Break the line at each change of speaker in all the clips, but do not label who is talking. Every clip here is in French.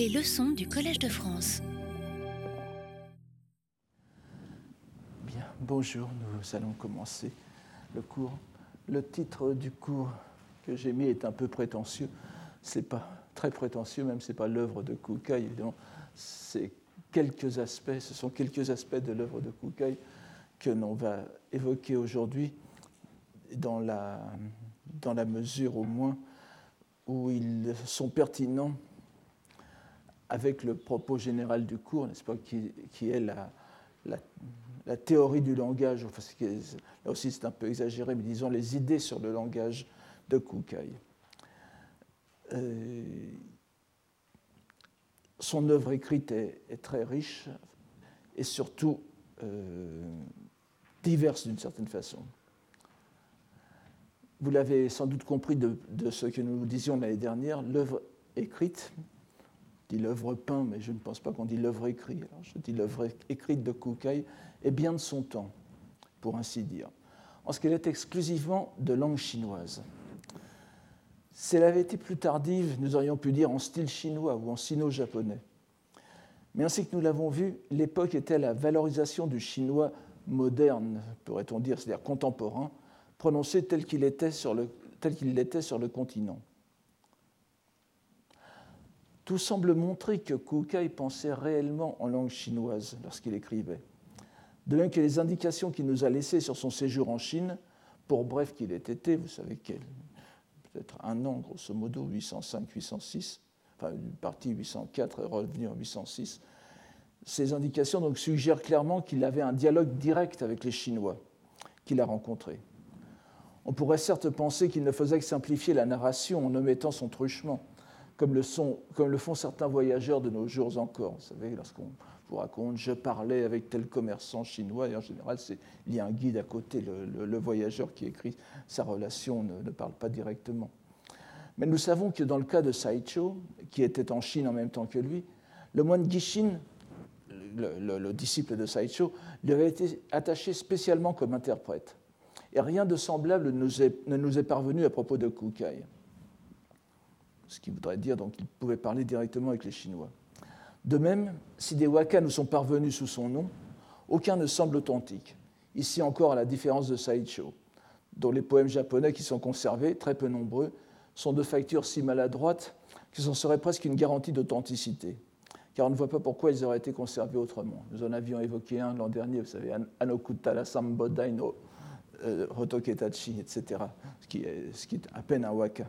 Les leçons du Collège de France.
Bien, bonjour, nous allons commencer le cours. Le titre du cours que j'ai mis est un peu prétentieux. C'est pas très prétentieux, même c'est pas l'œuvre de Kukai, évidemment. C'est quelques aspects, ce sont quelques aspects de l'œuvre de Kukai que l'on va évoquer aujourd'hui dans la, dans la mesure au moins où ils sont pertinents avec le propos général du cours, n'est-ce pas, qui, est la, la, théorie du langage, enfin, là aussi c'est un peu exagéré, mais disons les idées sur le langage de Kukai. Euh, son œuvre écrite est, très riche et surtout euh, diverse d'une certaine façon. Vous l'avez sans doute compris de, ce que nous disions l'année dernière, l'œuvre écrite, dis l'œuvre peinte, mais je ne pense pas qu'on dit l'œuvre écrite, je dis l'œuvre écrite de Kukai, est bien de son temps, pour ainsi dire, en ce qu'elle est exclusivement de langue chinoise. Si elle avait été plus tardive, nous aurions pu dire en style chinois ou en sino-japonais. Mais ainsi que nous l'avons vu, l'époque était la valorisation du chinois moderne, pourrait-on dire, c'est-à-dire contemporain, prononcé tel qu'il l'était sur le continent. Tout semble montrer que Kukai pensait réellement en langue chinoise lorsqu'il écrivait. De même que les indications qu'il nous a laissées sur son séjour en Chine, pour bref qu'il ait été, vous savez peut-être un an, grosso modo, 805-806, enfin une partie 804 est revenue en 806, ces indications donc suggèrent clairement qu'il avait un dialogue direct avec les Chinois qu'il a rencontrés. On pourrait certes penser qu'il ne faisait que simplifier la narration en omettant son truchement, comme le, font certains voyageurs de nos jours encore. Vous savez, lorsqu'on vous raconte je parlais avec tel commerçant chinois, et en général, il y a un guide à côté, le, voyageur qui écrit sa relation ne, ne, parle pas directement. Mais nous savons que dans le cas de Saicho, qui était en Chine en même temps que lui, le moine Gishin, le, disciple de Saicho, lui avait été attaché spécialement comme interprète. Et rien de semblable ne nous est parvenu à propos de Kukai. Ce qui voudrait dire qu'il pouvait parler directement avec les Chinois. De même, si des waka nous sont parvenus sous son nom, aucun ne semble authentique. Ici encore, à la différence de Saicho, dont les poèmes japonais qui sont conservés, très peu nombreux, sont de facture si maladroite qu'ils en seraient presque une garantie d'authenticité. Car on ne voit pas pourquoi ils auraient été conservés autrement. Nous en avions évoqué un l'an dernier, vous savez, Anokuta la Sambodai no euh, Hotoketachi, etc., ce qui, est, ce qui est à peine un waka.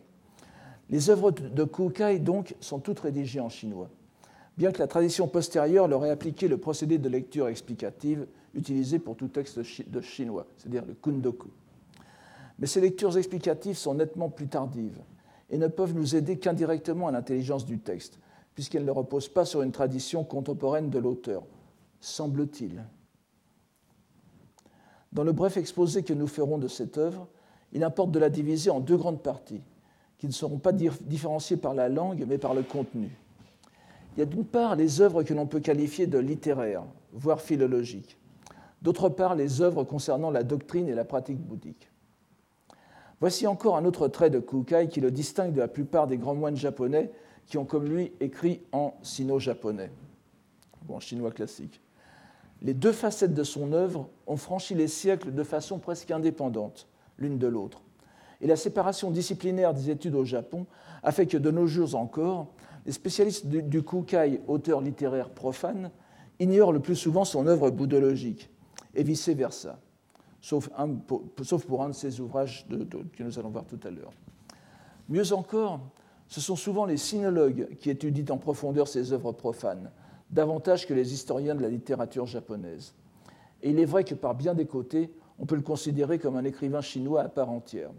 Les œuvres de Kukai, donc, sont toutes rédigées en chinois, bien que la tradition postérieure leur ait appliqué le procédé de lecture explicative utilisé pour tout texte de chinois, c'est-à-dire le kundoku. Mais ces lectures explicatives sont nettement plus tardives et ne peuvent nous aider qu'indirectement à l'intelligence du texte, puisqu'elles ne reposent pas sur une tradition contemporaine de l'auteur, semble-t-il. Dans le bref exposé que nous ferons de cette œuvre, il importe de la diviser en deux grandes parties, qui ne seront pas différenciées par la langue, mais par le contenu. Il y a d'une part les œuvres que l'on peut qualifier de littéraires, voire philologiques. D'autre part, les œuvres concernant la doctrine et la pratique bouddhique. Voici encore un autre trait de Kukai qui le distingue de la plupart des grands moines japonais qui ont comme lui écrit en sino-japonais, ou en chinois classique les deux facettes de son œuvre ont franchi les siècles de façon presque indépendante l'une de l'autre. Et la séparation disciplinaire des études au Japon a fait que de nos jours encore, les spécialistes du, Kukai, auteur littéraire profane, ignorent le plus souvent son œuvre bouddhologique, et vice-versa, sauf, pour un de ses ouvrages que nous allons voir tout à l'heure. Mieux encore, ce sont souvent les sinologues qui étudient en profondeur ses œuvres profanes, davantage que les historiens de la littérature japonaise. Et il est vrai que par bien des côtés, on peut le considérer comme un écrivain chinois à part entière.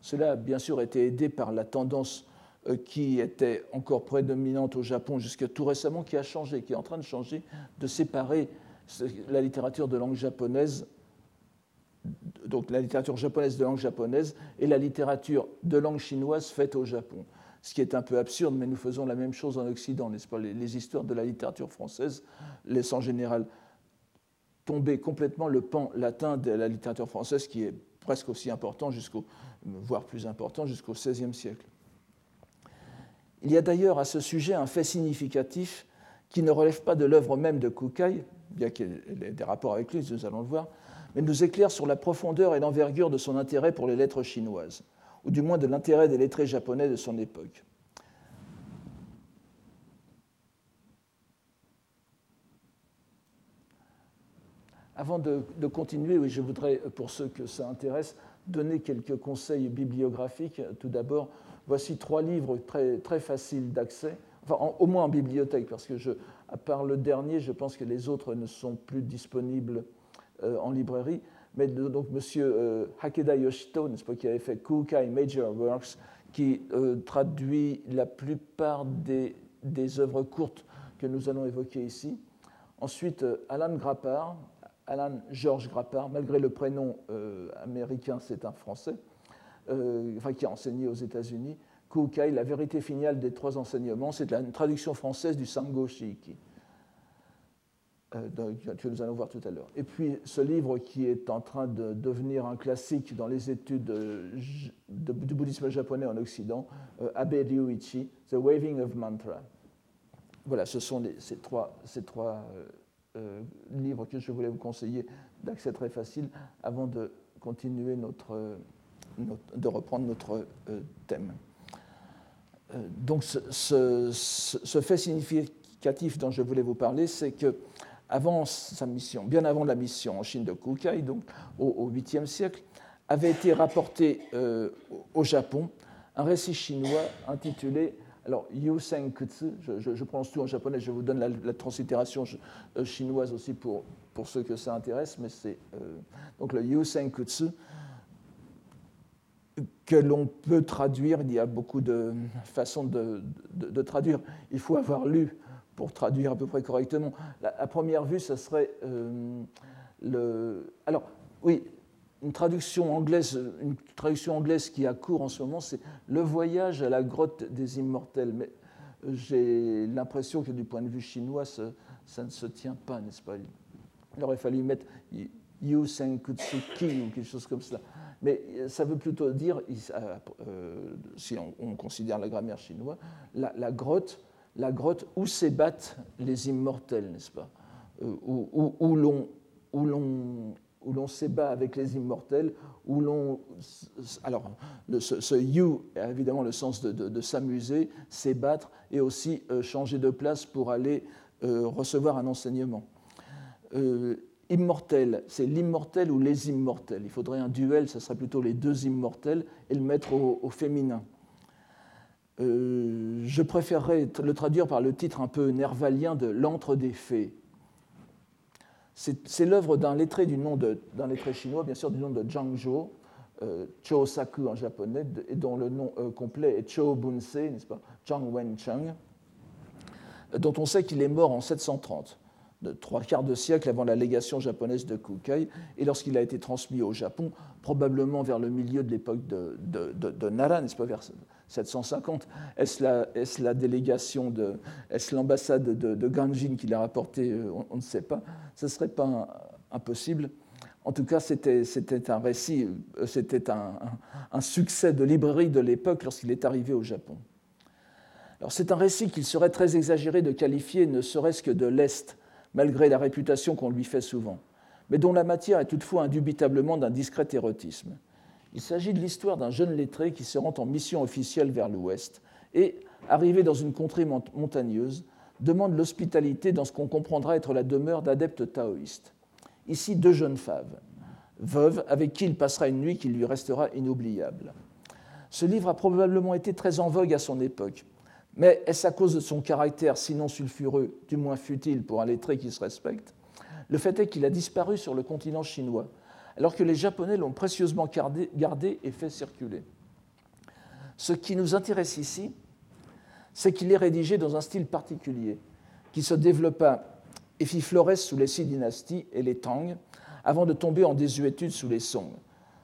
Cela a bien sûr été aidé par la tendance euh, qui était encore prédominante au Japon jusqu'à tout récemment, qui a changé, qui est en train de changer, de séparer la littérature de langue japonaise, donc la littérature japonaise de langue japonaise, et la littérature de langue chinoise faite au Japon. Ce qui est un peu absurde, mais nous faisons la même chose en Occident, n'est-ce pas? Les, histoires de la littérature française laissent en général tomber complètement le pan latin de la littérature française, qui est presque aussi important, jusqu'au, voire plus important, jusqu'au XVIe siècle. Il y a d'ailleurs à ce sujet un fait significatif qui ne relève pas de l'œuvre même de Kukai, bien qu'il ait des rapports avec lui, nous allons le voir, mais nous éclaire sur la profondeur et l'envergure de son intérêt pour les lettres chinoises, ou du moins de l'intérêt des lettrés japonais de son époque. Avant de, continuer, oui, je voudrais, pour ceux que ça intéresse, donner quelques conseils bibliographiques. Tout d'abord, voici trois livres très, très faciles d'accès, enfin au moins en bibliothèque, parce que je, à part le dernier, je pense que les autres ne sont plus disponibles euh, en librairie. Mais donc M. Euh, Hakeda Yoshito, pas, qui avait fait Kukai Major Works, qui euh, traduit la plupart des, des œuvres courtes que nous allons évoquer ici. Ensuite, Alan Grappard, Alan George Grappard, malgré le prénom euh, américain, c'est un Français, euh, qui a enseigné aux États-Unis. Kukai, la vérité finale des trois enseignements, c'est une traduction française du Sango Shiiki, euh, que nous allons voir tout à l'heure. Et puis ce livre qui est en train de devenir un classique dans les études du bouddhisme japonais en Occident, Abe Ryuichi, The Waving of Mantra. Voilà, ce sont ces trois euh, livre que je voulais vous conseiller d'accès très facile avant de continuer notre, de reprendre notre euh, thème. Euh, donc ce, fait significatif dont je voulais vous parler, c'est que avant sa mission, bien avant la mission en Chine de Kukai, donc au, 8e siècle, avait été rapporté au Japon un récit chinois intitulé alors, Yuseng Kutsu, je, je, prononce tout en japonais, je vous donne la, translittération euh, chinoise aussi pour, pour ceux que ça intéresse, mais c'est euh, donc le Yuseng Kutsu que l'on peut traduire. Il y a beaucoup de façons de, de, traduire. Il faut avoir lu pour traduire à peu près correctement. À première vue, ce serait euh, le. Alors, oui, une traduction anglaise, une traduction anglaise qui a cours en ce moment, c'est Le voyage à la grotte des immortels. Mais j'ai l'impression que du point de vue chinois, ça, ne se tient pas, n'est-ce pas? Il aurait fallu mettre Yu Senkutsuki ou quelque chose comme ça. Mais ça veut plutôt dire, euh, si on, considère la grammaire chinoise, la, grotte, la grotte où s'ébattent les immortels, n'est-ce pas? Euh, Où, où l'on où l'on s'ébat avec les immortels, où l'on... Alors, ce, you a évidemment le sens de, s'amuser, s'ébattre, et aussi euh, changer de place pour aller euh, recevoir un enseignement. Euh, immortel, c'est l'immortel ou les immortels. Il faudrait un duel, ce serait plutôt les deux immortels, et le mettre au, au féminin. je préférerais le traduire par le titre un peu nervalien de L'antre des fées c'est l'œuvre d'un lettré lettré chinois, bien sûr, du nom de Zhang Zhou, euh, Cho Saku en japonais, et dont le nom euh, complet est Cho Bunsei, n'est-ce pas, Zhang Wencheng, dont on sait qu'il est mort en 730, de trois quarts de siècle avant la légation japonaise de Kukai, et lorsqu'il a été transmis au Japon, probablement vers le milieu de l'époque de, de, Nara, n'est-ce pas, vers 750. Est-ce la, la, délégation de. Est-ce l'ambassade de, Ganjin qui l'a rapporté euh, on, ne sait pas. Ce ne serait pas impossible. En tout cas, c'était un récit, euh, c'était un, succès de librairie de l'époque lorsqu'il est arrivé au Japon. Alors, c'est un récit qu'il serait très exagéré de qualifier ne serait-ce que de l'Est, malgré la réputation qu'on lui fait souvent, mais dont la matière est toutefois indubitablement d'un discret érotisme. Il s'agit de l'histoire d'un jeune lettré qui se rend en mission officielle vers l'ouest et, arrivé dans une contrée montagneuse, demande l'hospitalité dans ce qu'on comprendra être la demeure d'adeptes taoïstes. Ici, deux jeunes femmes, veuves, avec qui il passera une nuit qui lui restera inoubliable. Ce livre a probablement été très en vogue à son époque, mais est-ce à cause de son caractère, sinon sulfureux, du moins futile pour un lettré qui se respecte? Le fait est qu'il a disparu sur le continent chinois, alors que les Japonais l'ont précieusement gardé, et fait circuler. Ce qui nous intéresse ici, c'est qu'il est rédigé dans un style particulier, qui se développa et fit florès sous les six dynasties et les Tang, avant de tomber en désuétude sous les Song.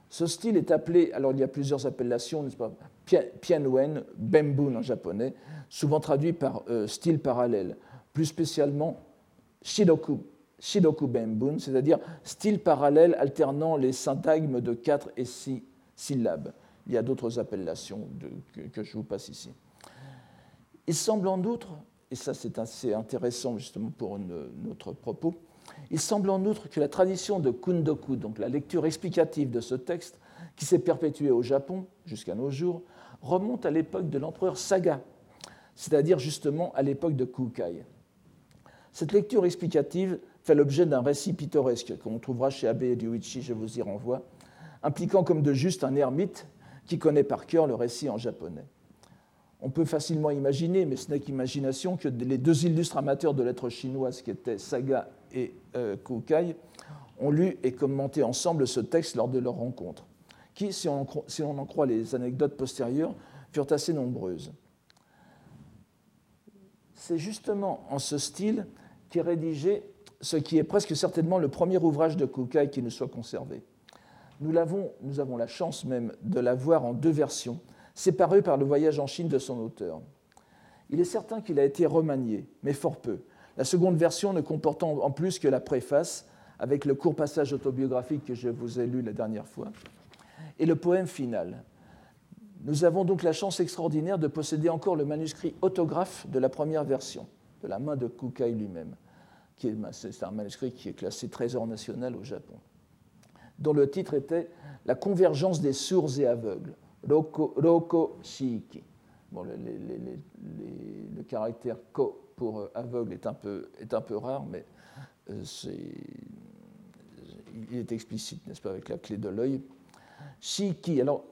Ce style est appelé, alors il y a plusieurs appellations, n'est-ce pas? Pianwen, Bembun en japonais, souvent traduit par euh, style parallèle, plus spécialement Shidoku Shidoku Benbun, c'est-à-dire style parallèle alternant les syntagmes de 4 et 6 syllabes. Il y a d'autres appellations que, je vous passe ici. Il semble en outre, et ça c'est assez intéressant justement pour notre propos, il semble en outre que la tradition de Kundoku, donc la lecture explicative de ce texte, qui s'est perpétuée au Japon jusqu'à nos jours, remonte à l'époque de l'empereur Saga, c'est-à-dire justement à l'époque de Kukai. Cette lecture explicative fait l'objet d'un récit pittoresque qu'on trouvera chez Abe Ryuichi, je vous y renvoie, impliquant comme de juste un ermite qui connaît par cœur le récit en japonais. On peut facilement imaginer, mais ce n'est qu'imagination, que les deux illustres amateurs de lettres chinoises qui étaient Saga et euh, Kukai ont lu et commenté ensemble ce texte lors de leur rencontre, qui, si on, en croit les anecdotes postérieures, furent assez nombreuses. C'est justement en ce style qu'est rédigé ce qui est presque certainement le premier ouvrage de Kukai qui nous soit conservé. Nous, nous avons la chance même de l'avoir en deux versions, séparées par le voyage en Chine de son auteur. Il est certain qu'il a été remanié, mais fort peu, la seconde version ne comportant en plus que la préface, avec le court passage autobiographique que je vous ai lu la dernière fois, et le poème final. Nous avons donc la chance extraordinaire de posséder encore le manuscrit autographe de la première version, de la main de Kukai lui-même. C'est un manuscrit qui est classé trésor national au Japon dont le titre était La convergence des sourds et aveugles, Roko, Shiiki. Bon, le, caractère ko pour euh, aveugle est un peu, est un peu rare, mais euh, il est explicite, n'est-ce pas, avec la clé de l'œil. Shiki, alors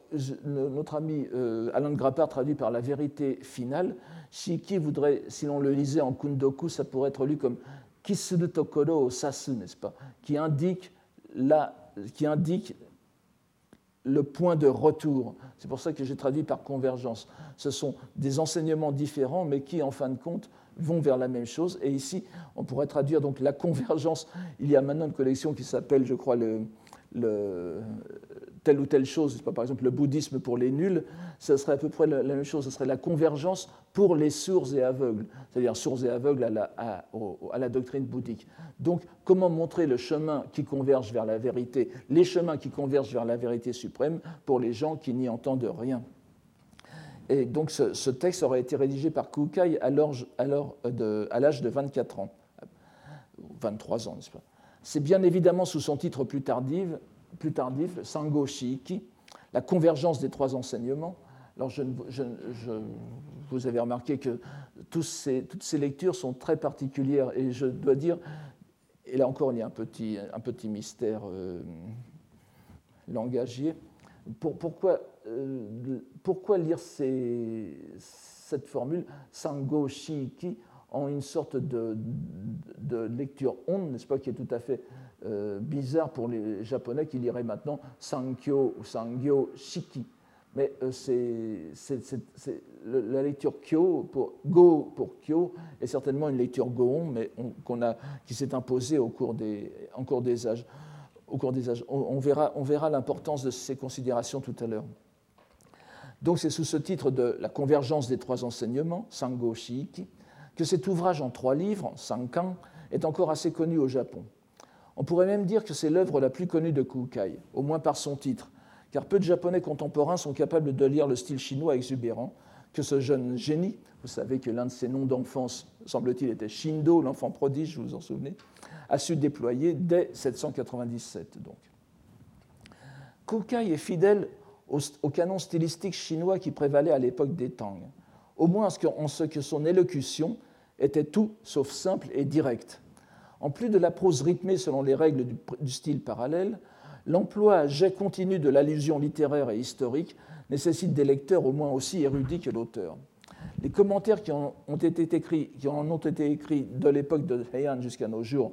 notre ami euh, Alain Grappard traduit par la vérité finale. Shiki voudrait, si l'on le lisait en kundoku, ça pourrait être lu comme Kisuru Tokoro Sasu, n'est-ce pas, qui indique la qui indique le point de retour. C'est pour ça que j'ai traduit par convergence. Ce sont des enseignements différents, mais qui, en fin de compte, vont vers la même chose. Et ici, on pourrait traduire donc la convergence. Il y a maintenant une collection qui s'appelle, je crois, le, telle ou telle chose, par exemple le bouddhisme pour les nuls, ce serait à peu près la, même chose, ce serait la convergence pour les sourds et aveugles, c'est-à-dire sourds et aveugles à la, doctrine bouddhique. Donc, comment montrer le chemin qui converge vers la vérité, les chemins qui convergent vers la vérité suprême pour les gens qui n'y entendent rien? Et donc ce, texte aurait été rédigé par Kukai à l'âge de 24 ans, 23 ans, n'est-ce pas? C'est bien évidemment sous son titre plus tardif, plus tardif, Sango Shiiki, la convergence des trois enseignements. Alors, je, vous avez remarqué que toutes ces lectures sont très particulières et je dois dire, et là encore il y a un petit, un petit mystère euh, langagier, pourquoi, euh, pourquoi, lire cette formule Sango Shiiki en une sorte de, de lecture onde, n'est-ce pas, qui est tout à fait euh, bizarre pour les Japonais qui liraient maintenant Sankyo ou Sangyo Shiki. Mais euh, la lecture Kyo pour Go pour Kyo est certainement une lecture Goon, mais a, qui s'est imposée au cours des, en des âges. Au cours des âges. On, verra, on verra l'importance de ces considérations tout à l'heure. Donc c'est sous ce titre de La convergence des trois enseignements, Sango Shiki, que cet ouvrage en trois livres, Sankan, est encore assez connu au Japon. On pourrait même dire que c'est l'œuvre la plus connue de Kukai, au moins par son titre, car peu de Japonais contemporains sont capables de lire le style chinois exubérant que ce jeune génie, vous savez que l'un de ses noms d'enfance, semble-t-il, était Shindo, l'enfant prodige, vous vous en souvenez, a su déployer dès 797. Donc. Kukai est fidèle au, canon stylistique chinois qui prévalait à l'époque des Tang, au moins en ce que son élocution était tout sauf simple et directe. En plus de la prose rythmée selon les règles du, style parallèle, l'emploi à jet continu de l'allusion littéraire et historique nécessite des lecteurs au moins aussi érudits que l'auteur. Les commentaires qui en ont été écrits, qui en ont été écrits de l'époque de Heian jusqu'à nos jours,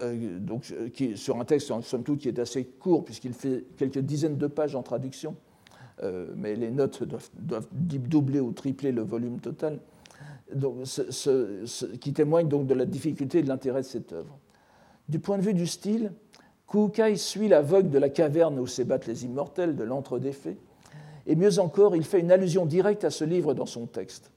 euh, donc, euh, sur un texte, somme toute, qui est assez court, puisqu'il fait quelques dizaines de pages en traduction, mais les notes doivent, doubler ou tripler le volume total, qui témoigne donc de la difficulté et de l'intérêt de cette œuvre. Du point de vue du style, Kukai suit la vogue de la caverne où s'ébattent les immortels, de l'antre des fées, et mieux encore, il fait une allusion directe à ce livre dans son texte.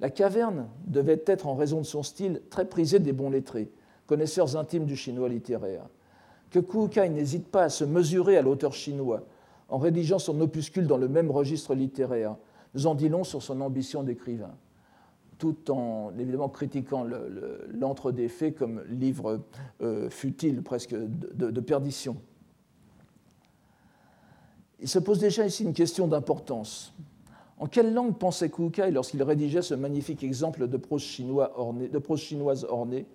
La caverne devait être, en raison de son style, très prisée des bons lettrés, connaisseurs intimes du chinois littéraire. Que Kukai n'hésite pas à se mesurer à l'auteur chinois en rédigeant son opuscule dans le même registre littéraire, nous en dit long sur son ambition d'écrivain. tout en évidemment critiquant l'entre des faits comme livre euh, futile, presque de, perdition. Il se pose déjà ici une question d'importance. En quelle langue pensait Kukai lorsqu'il rédigeait ce magnifique exemple de prose, de prose chinoise ornée?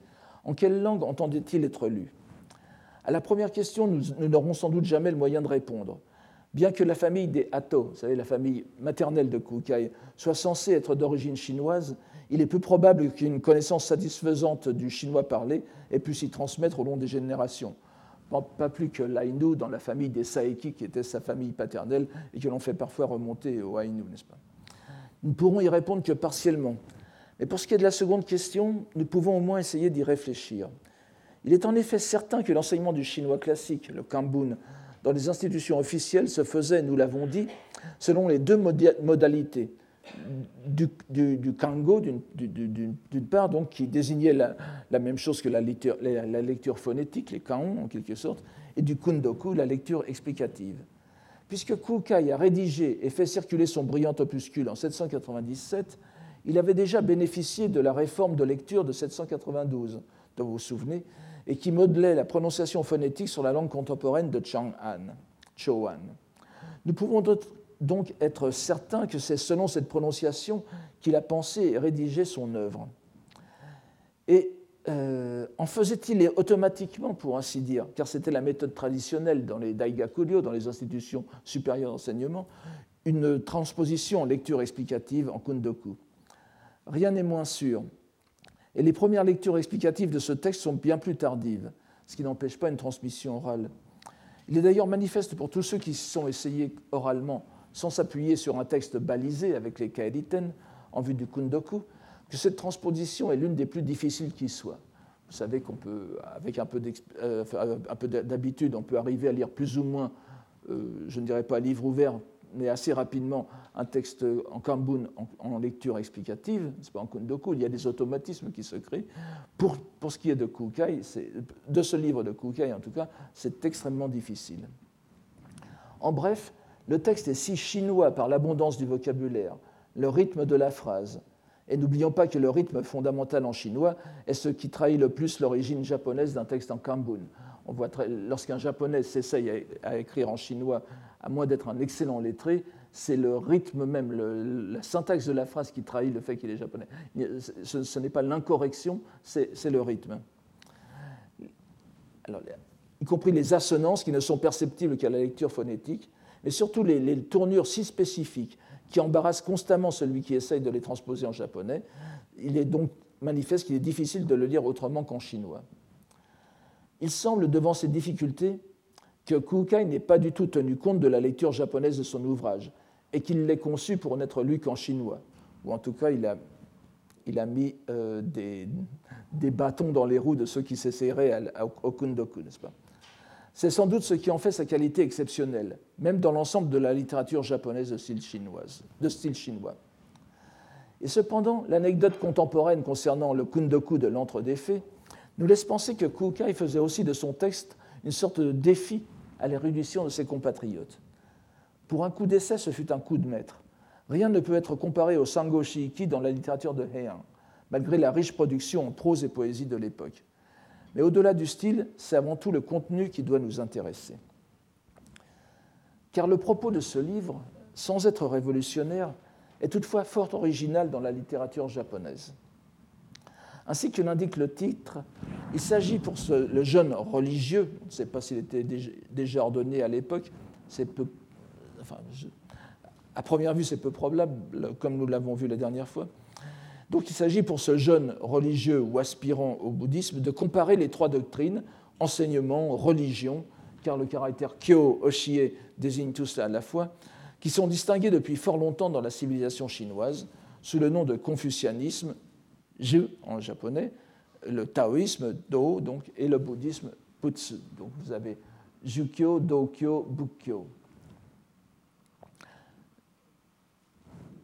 En quelle langue entendait-il être lu? À la première question, nous n'aurons sans doute jamais le moyen de répondre. Bien que la famille des Hato, vous savez, la famille maternelle de Kukai, soit censée être d'origine chinoise, il est peu probable qu'une connaissance satisfaisante du chinois parlé ait pu s'y transmettre au long des générations. Pas plus que l'Ainu dans la famille des Saeki, qui était sa famille paternelle et que l'on fait parfois remonter au Ainu, n'est-ce pas? Nous ne pourrons y répondre que partiellement. Mais pour ce qui est de la seconde question, nous pouvons au moins essayer d'y réfléchir. Il est en effet certain que l'enseignement du chinois classique, le Kambun, dans les institutions officielles se faisait, nous l'avons dit, selon les deux modalités. Du, kango, d'une part, donc, qui désignait la, même chose que la lecture, la, lecture phonétique, les kaon en quelque sorte, et du kundoku, la lecture explicative. Puisque Kukai a rédigé et fait circuler son brillant opuscule en 797, il avait déjà bénéficié de la réforme de lecture de 792, dont vous vous souvenez, et qui modelait la prononciation phonétique sur la langue contemporaine de Chang'an, Chouan. Nous pouvons donc être certains que c'est selon cette prononciation qu'il a pensé et rédigé son œuvre. Et euh, en faisait-il automatiquement, pour ainsi dire, car c'était la méthode traditionnelle dans les daigakuryo, dans les institutions supérieures d'enseignement, une transposition en lecture explicative en kundoku Rien n'est moins sûr. Et les premières lectures explicatives de ce texte sont bien plus tardives, ce qui n'empêche pas une transmission orale. Il est d'ailleurs manifeste pour tous ceux qui se sont essayés oralement sans s'appuyer sur un texte balisé avec les kaediten en vue du kundoku, que cette transposition est l'une des plus difficiles qui soit. Vous savez qu'on peut, avec un peu euh, d'habitude, on peut arriver à lire plus ou moins, euh, je ne dirais pas livre ouvert, mais assez rapidement un texte en Kambun en, lecture explicative, c'est pas en Kundoku, il y a des automatismes qui se créent. Pour, pour ce qui est de Kukai, de ce livre de Kukai en tout cas, c'est extrêmement difficile. En bref, le texte est si chinois par l'abondance du vocabulaire, le rythme de la phrase, et n'oublions pas que le rythme fondamental en chinois est ce qui trahit le plus l'origine japonaise d'un texte en Kambun. On voit lorsqu'un japonais s'essaye à écrire en chinois à moins d'être un excellent lettré, c'est le rythme même, la syntaxe de la phrase qui trahit le fait qu'il est japonais. Ce, n'est pas l'incorrection, c'est le rythme. Alors, y compris les assonances qui ne sont perceptibles qu'à la lecture phonétique, mais surtout les, les, tournures si spécifiques qui embarrassent constamment celui qui essaye de les transposer en japonais. Il est donc manifeste qu'il est difficile de le lire autrement qu'en chinois. Il semble, devant ces difficultés, que Kukai n'ait pas du tout tenu compte de la lecture japonaise de son ouvrage et qu'il l'ait conçu pour n'être lu qu'en chinois. Ou en tout cas, il a, il a mis euh, des, bâtons dans les roues de ceux qui s'essayeraient au kundoku, n'est-ce pas? C'est sans doute ce qui en fait sa qualité exceptionnelle, même dans l'ensemble de la littérature japonaise de style, chinoise, de style chinois. Et cependant, l'anecdote contemporaine concernant le kundoku de l'entre des faits nous laisse penser que Kukai faisait aussi de son texte une sorte de défi à l'érudition de ses compatriotes. Pour un coup d'essai, ce fut un coup de maître. Rien ne peut être comparé au Sango Shiiki dans la littérature de Heian, malgré la riche production en prose et poésie de l'époque. Mais au-delà du style, c'est avant tout le contenu qui doit nous intéresser. Car le propos de ce livre, sans être révolutionnaire, est toutefois fort original dans la littérature japonaise. Ainsi que l'indique le titre, il s'agit pour le jeune religieux, on ne sait pas s'il était déjà ordonné à l'époque, à première vue c'est peu probable, comme nous l'avons vu la dernière fois. Donc il s'agit pour ce jeune religieux ou aspirant au bouddhisme de comparer les trois doctrines, enseignement, religion, car le caractère kyo, oshie désigne tout cela à la fois, qui sont distingués depuis fort longtemps dans la civilisation chinoise sous le nom de confucianisme, ju en japonais, le taoïsme, Do, donc, et le bouddhisme, Putsu. Donc vous avez Jukyo, Dokyo, Bukkyo.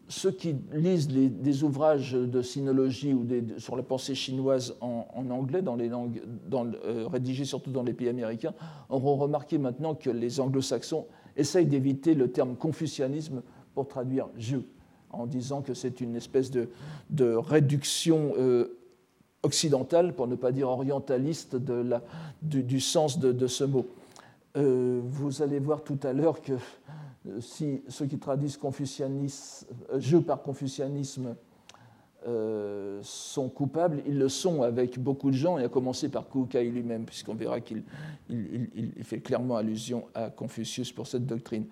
Ceux qui lisent des ouvrages de sinologie ou sur la pensée chinoise en, anglais, dans les langues, euh, rédigés surtout dans les pays américains, auront remarqué maintenant que les anglo-saxons essayent d'éviter le terme confucianisme pour traduire Ju. En disant que c'est une espèce de, de réduction euh, occidentale, pour ne pas dire orientaliste, de la, du, sens de, ce mot. Euh, vous allez voir tout à l'heure que euh, si ceux qui traduisent confucianisme, jeu par confucianisme euh, sont coupables, ils le sont avec beaucoup de gens, et à commencer par Kukai lui-même, puisqu'on verra qu'il il, il, fait clairement allusion à Confucius pour cette doctrine.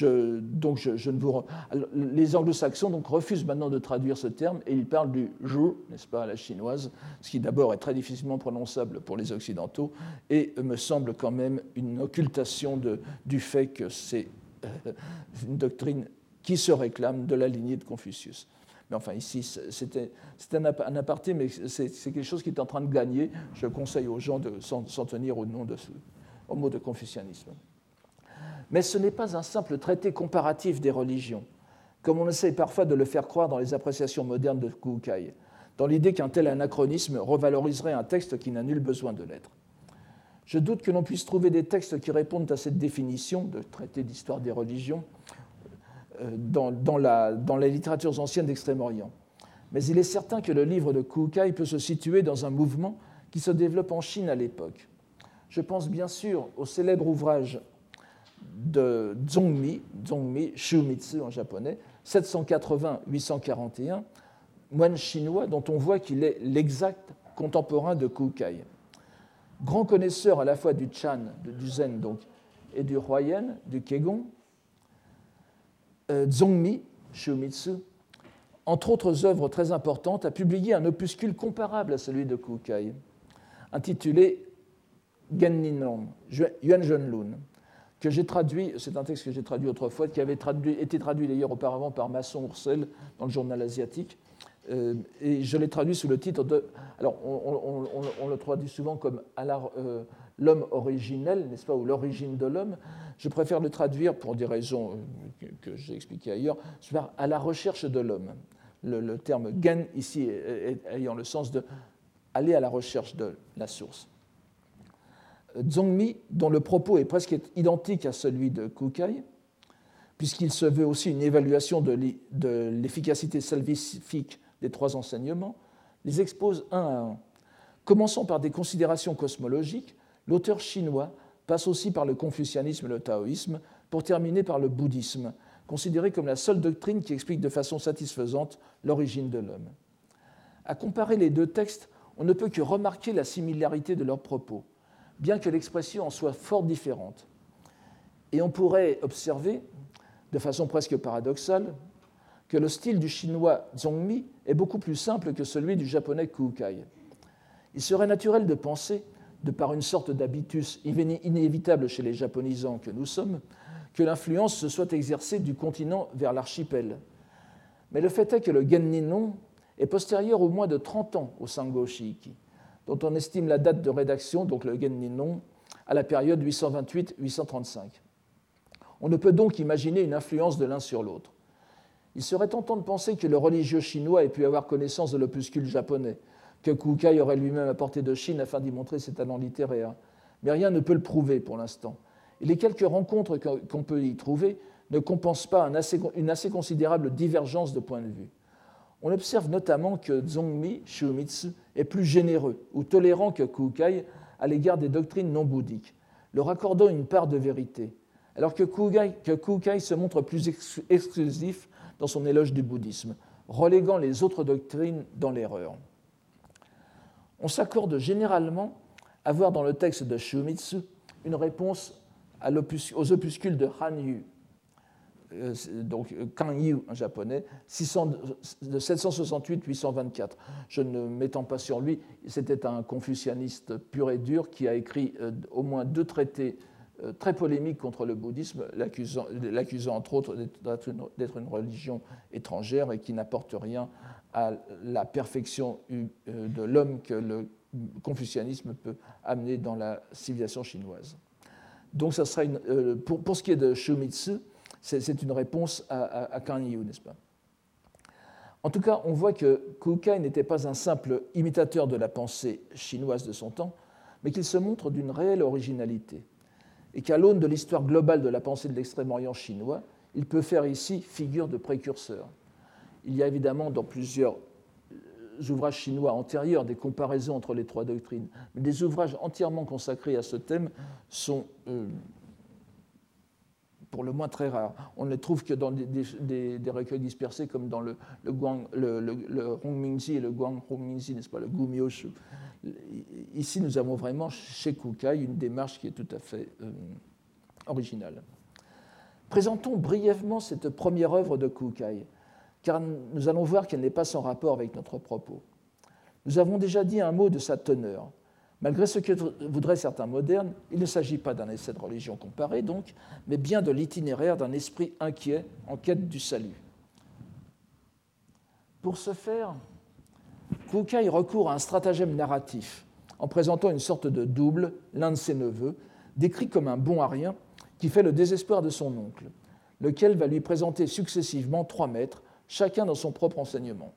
Donc je, ne vous... Les anglo-saxons donc, refusent maintenant de traduire ce terme, et ils parlent du jeu, n'est-ce pas, à la chinoise, ce qui d'abord est très difficilement prononçable pour les occidentaux, et me semble quand même une occultation du fait que c'est euh, une doctrine qui se réclame de la lignée de Confucius. Mais enfin, ici, c'était un aparté, mais c'est quelque chose qui est en train de gagner. Je conseille aux gens de s'en tenir au, nom au mot de confucianisme. Mais ce n'est pas un simple traité comparatif des religions, comme on essaie parfois de le faire croire dans les appréciations modernes de Kukai, dans l'idée qu'un tel anachronisme revaloriserait un texte qui n'a nul besoin de l'être. Je doute que l'on puisse trouver des textes qui répondent à cette définition de traité d'histoire des religions dans, dans, les littératures anciennes d'Extrême-Orient. Mais il est certain que le livre de Kukai peut se situer dans un mouvement qui se développe en Chine à l'époque. Je pense bien sûr au célèbre ouvrage de Zongmi, Zongmi Shumitsu en japonais, 780-841, moine chinois dont on voit qu'il est l'exact contemporain de Kukai. Grand connaisseur à la fois du Chan, du Zen donc, et du Huayan, du Kegon, euh, Zongmi Shumitsu, entre autres œuvres très importantes, a publié un opuscule comparable à celui de Kukai, intitulé Yuan Zhenlun, que j'ai traduit, c'est un texte que j'ai traduit autrefois, qui avait été traduit d'ailleurs auparavant par Masson Oursel dans le journal asiatique, euh, et je l'ai traduit sous le titre de. Alors, on, le traduit souvent comme euh, l'homme originel, n'est-ce pas, ou l'origine de l'homme. Je préfère le traduire, pour des raisons euh, que, j'ai expliquées ailleurs, à la recherche de l'homme. Le, terme gen ici ayant le sens de à la recherche de la source. Zongmi, dont le propos est presque identique à celui de Kukai, puisqu'il se veut aussi une évaluation de l'efficacité salvifique des trois enseignements, les expose un à un. Commençant par des considérations cosmologiques, l'auteur chinois passe aussi par le confucianisme et le taoïsme, pour terminer par le bouddhisme, considéré comme la seule doctrine qui explique de façon satisfaisante l'origine de l'homme. À comparer les deux textes, on ne peut que remarquer la similarité de leurs propos, bien que l'expression en soit fort différente. Et on pourrait observer, de façon presque paradoxale, que le style du chinois Zhongmi est beaucoup plus simple que celui du japonais Kukai. Il serait naturel de penser de par une sorte d'habitus inévitable chez les japonisants que nous sommes, que l'influence se soit exercée du continent vers l'archipel. Mais le fait est que le Genninnon est postérieur au moins de 30 ans au Sango Shiiki, dont on estime la date de rédaction, donc le Genninnon, à la période 828-835. On ne peut donc imaginer une influence de l'un sur l'autre. Il serait tentant de penser que le religieux chinois ait pu avoir connaissance de l'opuscule japonais, que Kukai aurait lui-même apporté de Chine afin d'y montrer ses talents littéraires. Mais rien ne peut le prouver pour l'instant. Et les quelques rencontres qu'on peut y trouver ne compensent pas une assez considérable divergence de point de vue. On observe notamment que Zongmi Shumitsu est plus généreux ou tolérant que Kukai à l'égard des doctrines non bouddhiques, leur accordant une part de vérité, alors que Kukai, que Kukai se montre plus exclusif dans son éloge du bouddhisme, reléguant les autres doctrines dans l'erreur on s'accorde généralement à voir dans le texte de Shumitsu une réponse aux opuscules de Han Yu, euh, donc euh, Kan Yu en japonais, de 768-824. Je ne m'étends pas sur lui, c'était un confucianiste pur et dur qui a écrit euh, au moins deux traités très polémiques contre le bouddhisme, l'accusant entre autres d'être une religion étrangère et qui n'apporte rien à la perfection euh, de l'homme que le confucianisme peut amener dans la civilisation chinoise. Donc, ça sera euh, pour, ce qui est de Shumitsu, c'est une réponse à, à, à Kan Yu, n'est-ce pas? En tout cas, on voit que Kukai n'était pas un simple imitateur de la pensée chinoise de son temps, mais qu'il se montre d'une réelle originalité, et qu'à l'aune de l'histoire globale de la pensée de l'extrême-orient chinois, il peut faire ici figure de précurseur. Il y a évidemment dans plusieurs ouvrages chinois antérieurs des comparaisons entre les trois doctrines, mais des ouvrages entièrement consacrés à ce thème sont euh, pour le moins très rares. On ne les trouve que dans des, recueils dispersés comme dans le, le, Guang, et le Guang Hongmingzi, n'est-ce pas, le Gumioshu. Ici, nous avons vraiment chez Kukai une démarche qui est tout à fait euh, originale. Présentons brièvement cette première œuvre de Kukai car nous allons voir qu'elle n'est pas sans rapport avec notre propos. Nous avons déjà dit un mot de sa teneur. Malgré ce que voudraient certains modernes, il ne s'agit pas d'un essai de religion comparée, donc, mais bien de l'itinéraire d'un esprit inquiet en quête du salut. Pour ce faire, Kukai recourt à un stratagème narratif en présentant une sorte de double, l'un de ses neveux, décrit comme un bon à qui fait le désespoir de son oncle, lequel va lui présenter successivement trois maîtres chacun dans son propre enseignement.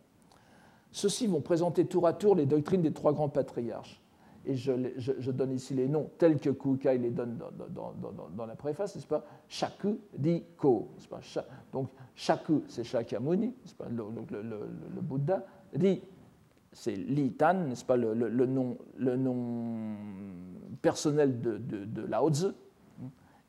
Ceux-ci vont présenter tour à tour les doctrines des trois grands patriarches. Et je, donne ici les noms tels que Kukai les donne dans, la préface, n'est-ce pas? Shaku dit Ko. Donc Shaku, c'est Shakyamuni, le, Bouddha. Di, c'est Li Tan, n'est-ce pas? Le, nom, personnel de, de.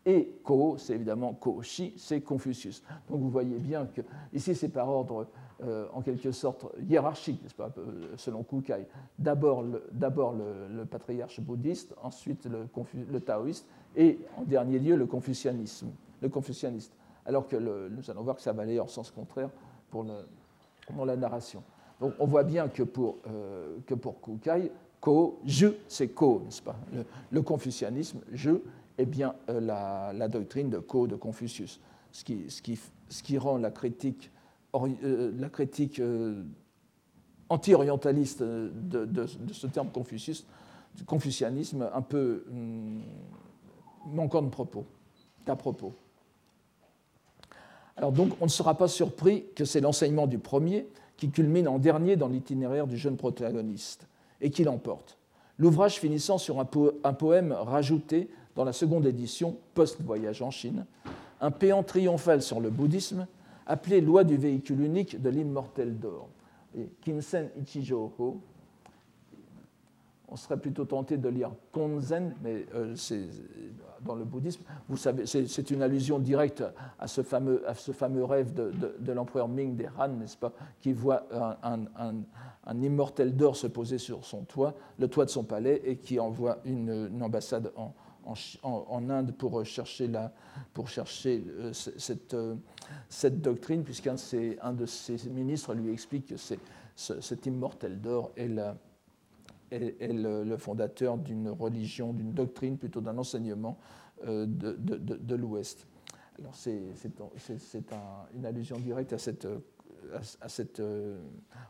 Et Ko, c'est évidemment Ko-shi, c'est Confucius. Donc vous voyez bien que ici c'est par ordre euh, en quelque sorte hiérarchique, n'est-ce pas, euh, selon Kukai. D'abord le, le, patriarche bouddhiste, ensuite le, le, taoïste et en dernier lieu le confucianisme, le confucianiste. Alors que nous allons voir que ça va aller en sens contraire pour, pour la narration. Donc on voit bien que pour, euh, que pour Kukai, Ko, je, c'est Ko, n'est-ce pas? Le, confucianisme, je, eh bien, euh, la, doctrine de Ko de Confucius, ce qui, rend la critique, euh, euh, anti-orientaliste de, de, ce terme Confucius, du confucianisme, un peu hum, manquant de propos, d'à propos. Alors donc, on ne sera pas surpris que c'est l'enseignement du premier qui culmine en dernier dans l'itinéraire du jeune protagoniste et qui l'emporte. L'ouvrage finissant sur un, poème rajouté dans la seconde édition, post-voyage en Chine, un péant triomphal sur le bouddhisme appelé Loi du véhicule unique de l'immortel d'or. Kinsen Ichijo-ho, on serait plutôt tenté de lire Konzen, mais euh, c'est dans le bouddhisme. Vous savez, c'est une allusion directe à ce fameux, rêve de, l'empereur Ming des Han, n'est-ce pas, qui voit un, immortel d'or se poser sur son toit, le toit de son palais, et qui envoie une ambassade en, en, Inde pour chercher, la, pour chercher euh, cette, euh, cette, doctrine, puisqu'un un de ses ministres lui explique que cet immortel d'or est, le, fondateur d'une religion, d'une doctrine, plutôt d'un enseignement euh, de, l'Ouest. Alors c'est une allusion directe à cette, à, cette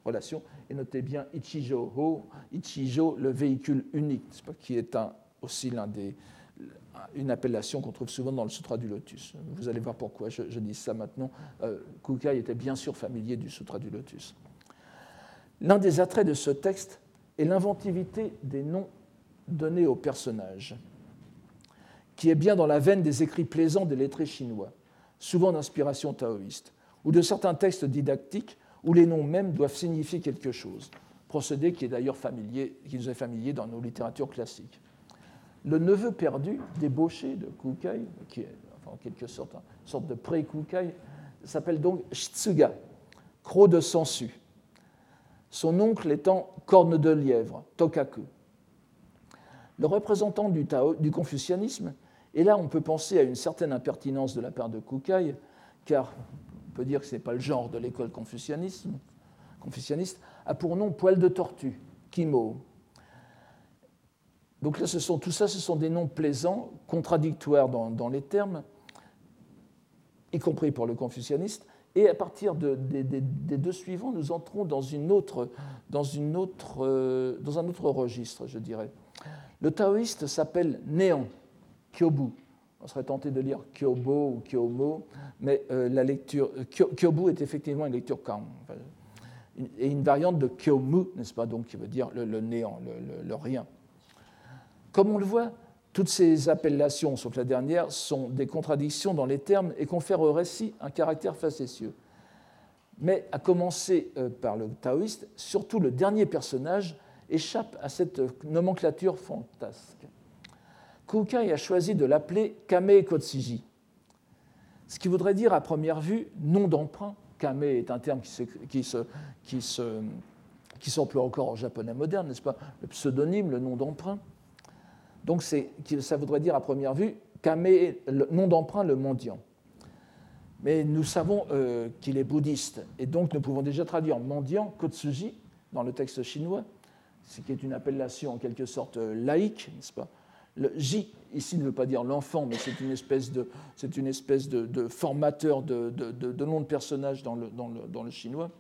relation. Et notez bien Ichijo, Ichijo, le véhicule unique, qui est aussi l'un des, une appellation qu'on trouve souvent dans le Sutra du Lotus. Vous allez voir pourquoi je, dis ça maintenant. Euh, Kukai était bien sûr familier du Sutra du Lotus. L'un des attraits de ce texte est l'inventivité des noms donnés aux personnages, qui est bien dans la veine des écrits plaisants des lettrés chinois, souvent d'inspiration taoïste, ou de certains textes didactiques où les noms mêmes doivent signifier quelque chose, procédé qui est d'ailleurs familier, qui nous est familier dans nos littératures classiques le neveu perdu, débauché de Kukai, qui est en quelque sorte une sorte de pré-Kukai, s'appelle donc Shitsuga, croc de sensu. Son oncle étant corne de lièvre, Tokaku. Le représentant du confucianisme, et là on peut penser à une certaine impertinence de la part de Kukai, car on peut dire que ce n'est pas le genre de l'école confucianiste, a pour nom poil de tortue, Kimo, donc là, tout ça, ce sont des noms plaisants, contradictoires dans, les termes, y compris pour le confucianiste. Et à partir des deux suivants, nous entrons euh, dans un autre registre, je dirais. Le taoïste s'appelle néant, kyobu. On serait tenté de lire kyobo ou kyomo, mais euh, la lecture kyobu est effectivement une lecture kang, et une variante de kyomu, n'est-ce pas, donc qui veut dire le, néant, le rien. Comme on le voit, toutes ces appellations, sauf la dernière, sont des contradictions dans les termes et confèrent au récit un caractère facétieux. Mais à commencer euh, par le taoïste, surtout le dernier personnage échappe à cette nomenclature fantasque. Kukai a choisi de l'appeler Kame Kotsiji, ce qui voudrait dire à première vue nom d'emprunt. Kame est un terme qui s'emploie encore en japonais moderne, n'est-ce pas? Le pseudonyme, le nom d'emprunt. Donc ça voudrait dire à première vue Kame, le nom d'emprunt, le mendiant. Mais nous savons euh, qu'il est bouddhiste, et donc nous pouvons déjà traduire mendiant, Kotsuji, dans le texte chinois, ce qui est une appellation en quelque sorte euh, laïque, n'est-ce pas? Le J, ici, ne veut pas dire l'enfant, mais c'est une espèce de, une espèce de, formateur de, de, nom de personnage dans le, dans le, dans le chinois.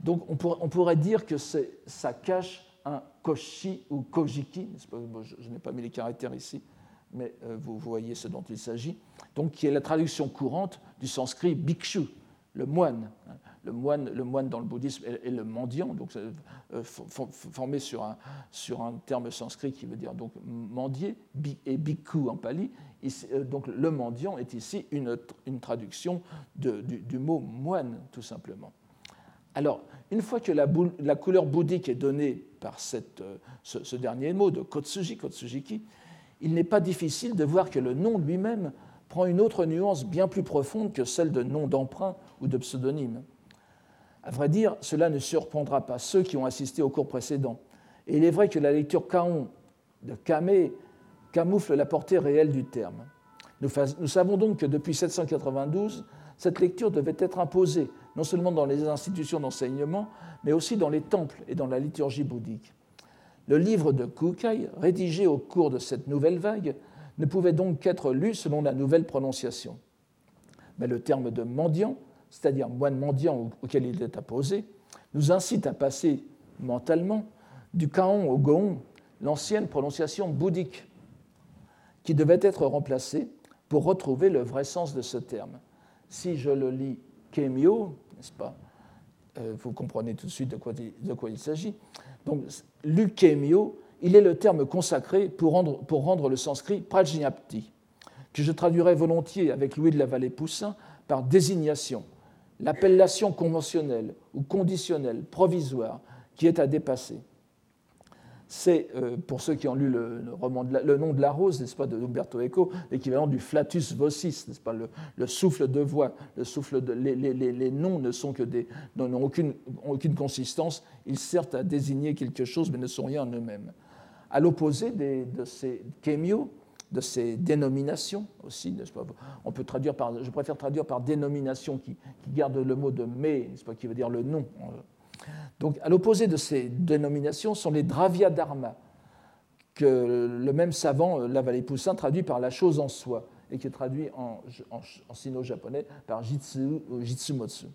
Donc on, on, pourrait dire que ça cache un koshi ou kojiki, je, n'ai pas mis les caractères ici, mais euh, vous voyez ce dont il s'agit, donc qui est la traduction courante du sanskrit bhikshu, le moine. Le moine, le moine dans le bouddhisme est, le mendiant, donc euh, formé sur un, sur un terme sanskrit qui veut dire donc mendier, et bhikkhu en pali. Euh, donc le mendiant est ici une, une traduction de, du, mot moine, tout simplement. Alors, une fois que la, couleur bouddhique est donnée par cette, ce, dernier mot de Kotsuji, Kotsujiki, il n'est pas difficile de voir que le nom lui-même prend une autre nuance bien plus profonde que celle de nom d'emprunt ou de pseudonyme. À vrai dire, cela ne surprendra pas ceux qui ont assisté au cours précédent. Et il est vrai que la lecture Kaon de Kamé camoufle la portée réelle du terme. Nous savons donc que depuis 792, cette lecture devait être imposée, non seulement dans les institutions d'enseignement, mais aussi dans les temples et dans la liturgie bouddhique. Le livre de Kukai, rédigé au cours de cette nouvelle vague, ne pouvait donc qu'être lu selon la nouvelle prononciation. Mais le terme de mendiant, c'est-à-dire moine mendiant auquel il est apposé, nous incite à passer mentalement du kaon au goon, l'ancienne prononciation bouddhique, qui devait être remplacée pour retrouver le vrai sens de ce terme. Si je le lis kemio, n'est-ce pas euh, Vous comprenez tout de suite de quoi, de quoi il s'agit. Donc, lukemio, il est le terme consacré pour rendre, pour rendre le sanskrit prajnapti, que je traduirais volontiers avec Louis de la Vallée-Poussin par désignation, l'appellation conventionnelle ou conditionnelle, provisoire, qui est à dépasser c'est, euh, pour ceux qui ont lu le, roman le nom de la rose, n'est-ce pas, de Umberto Eco, l'équivalent du flatus vocis, n'est-ce pas, le, souffle de voix. Le souffle de, les, noms ne sont que des, n'ont aucune, aucune, consistance. Ils servent à désigner quelque chose, mais ne sont rien en eux-mêmes. À l'opposé de ces kémios, de ces dénominations aussi, n'est-ce pas On peut traduire par, je préfère traduire par dénomination qui, qui garde le mot de mais, n'est-ce pas, qui veut dire le nom donc, à l'opposé de ces dénominations sont les Dravya Dharma, que le même savant, euh, Lavallée Poussin, traduit par la chose en soi, et qui est traduit en, sino-japonais par jitsu ou jitsumotsu.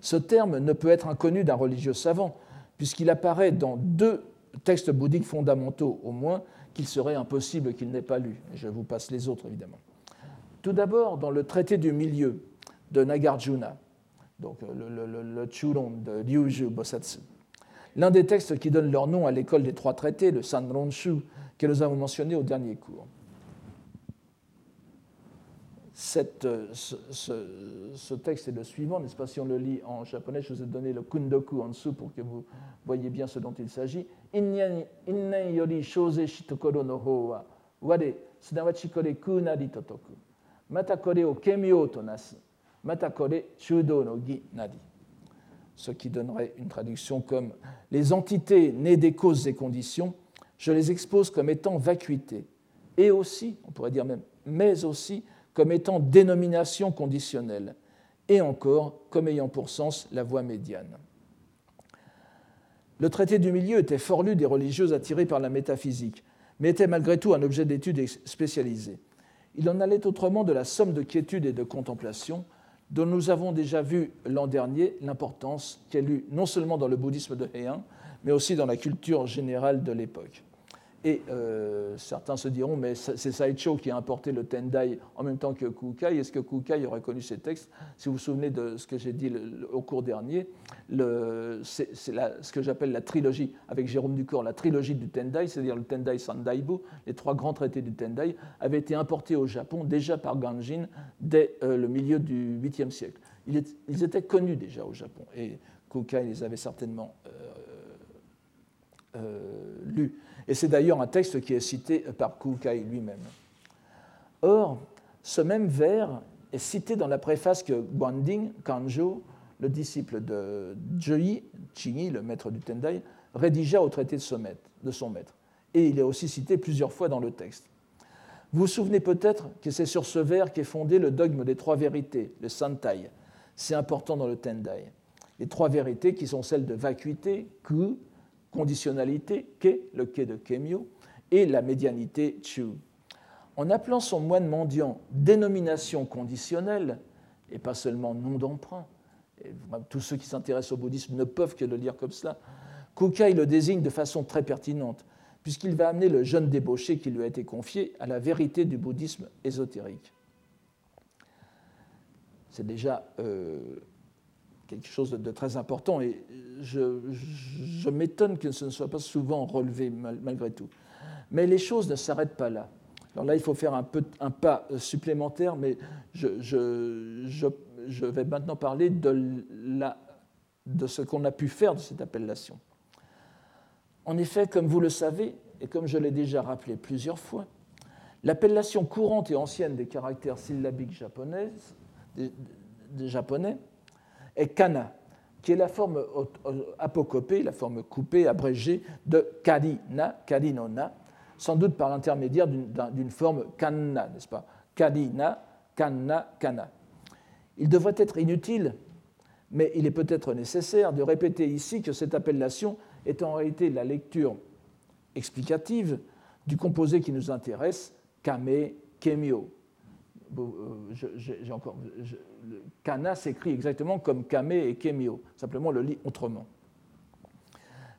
Ce terme ne peut être inconnu d'un religieux savant, puisqu'il apparaît dans deux textes bouddhiques fondamentaux au moins qu'il serait impossible qu'il n'ait pas lu. Je vous passe les autres, évidemment. Tout d'abord, dans le traité du milieu de Nagarjuna, donc euh, le, Churon de Ryuju Bosatsu. L'un des textes qui donne leur nom à l'école des trois traités, le Sanronshu, que nous avons mentionné au dernier cours. Euh, ce, texte est le suivant, n'est-ce pas? Si on le lit en japonais, je vous ai donné le kundoku en dessous pour que vous voyez bien ce dont il s'agit. Innen yori shitokoro no ho wa ware sunawachi kore kunari totoku. Mata kore o kemio to nasu matakore chudo no nadi. Ce qui donnerait une traduction comme Les entités nées des causes et conditions, je les expose comme étant vacuité, et aussi, on pourrait dire même, mais aussi comme étant dénomination conditionnelle, et encore comme ayant pour sens la voie médiane. Le traité du milieu était fort lu des religieux attirés par la métaphysique, mais était malgré tout un objet d'étude spécialisé. Il en allait autrement de la somme de quiétude et de contemplation dont nous avons déjà vu l'an dernier l'importance qu'elle eut non seulement dans le bouddhisme de Heian, mais aussi dans la culture générale de l'époque. Et euh, certains se diront, mais c'est Saicho qui a importé le Tendai en même temps que Kukai. Est-ce que Kukai aurait connu ces textes? Si vous vous souvenez de ce que j'ai dit au cours dernier, c'est ce que j'appelle la trilogie, avec Jérôme Ducor, la trilogie du Tendai, c'est-à-dire le Tendai Sandaibu, les trois grands traités du Tendai, avaient été importés au Japon déjà par Ganjin dès euh, le milieu du 8e siècle. Ils étaient connus déjà au Japon et Kukai les avait certainement euh, lus. Et c'est d'ailleurs un texte qui est cité par Kukai lui-même. Or, ce même vers est cité dans la préface que Guanding Kanjo, le disciple de Joi Chingi, le maître du Tendai, rédigea au traité de son maître. Et il est aussi cité plusieurs fois dans le texte. Vous vous souvenez peut-être que c'est sur ce vers qu'est fondé le dogme des trois vérités, le Santai. C'est important dans le Tendai. Les trois vérités qui sont celles de vacuité, ku, conditionnalité, ke, le ke de kemio, et la médianité, chu. En appelant son moine mendiant dénomination conditionnelle, et pas seulement nom d'emprunt, tous ceux qui s'intéressent au bouddhisme ne peuvent que le lire comme cela, Kukai le désigne de façon très pertinente, puisqu'il va amener le jeune débauché qui lui a été confié à la vérité du bouddhisme ésotérique. C'est déjà euh, quelque chose de, très important et je, m'étonne que ce ne soit pas souvent relevé malgré tout. Mais les choses ne s'arrêtent pas là. Alors là, il faut faire un, peu, un pas supplémentaire, mais je, vais maintenant parler de, ce qu'on a pu faire de cette appellation. En effet, comme vous le savez, et comme je l'ai déjà rappelé plusieurs fois, l'appellation courante et ancienne des caractères syllabiques japonaises, des, japonais est kana, qui est la forme apocopée, la forme coupée, abrégée de karina, karinona, sans doute par l'intermédiaire d'une forme kanna, n'est-ce pas? Karina, kanna, kana. Il devrait être inutile, mais il est peut-être nécessaire de répéter ici que cette appellation est en réalité la lecture explicative du composé qui nous intéresse, kame, kemio. Euh, kana s'écrit exactement comme kame et kemio, simplement le lit autrement.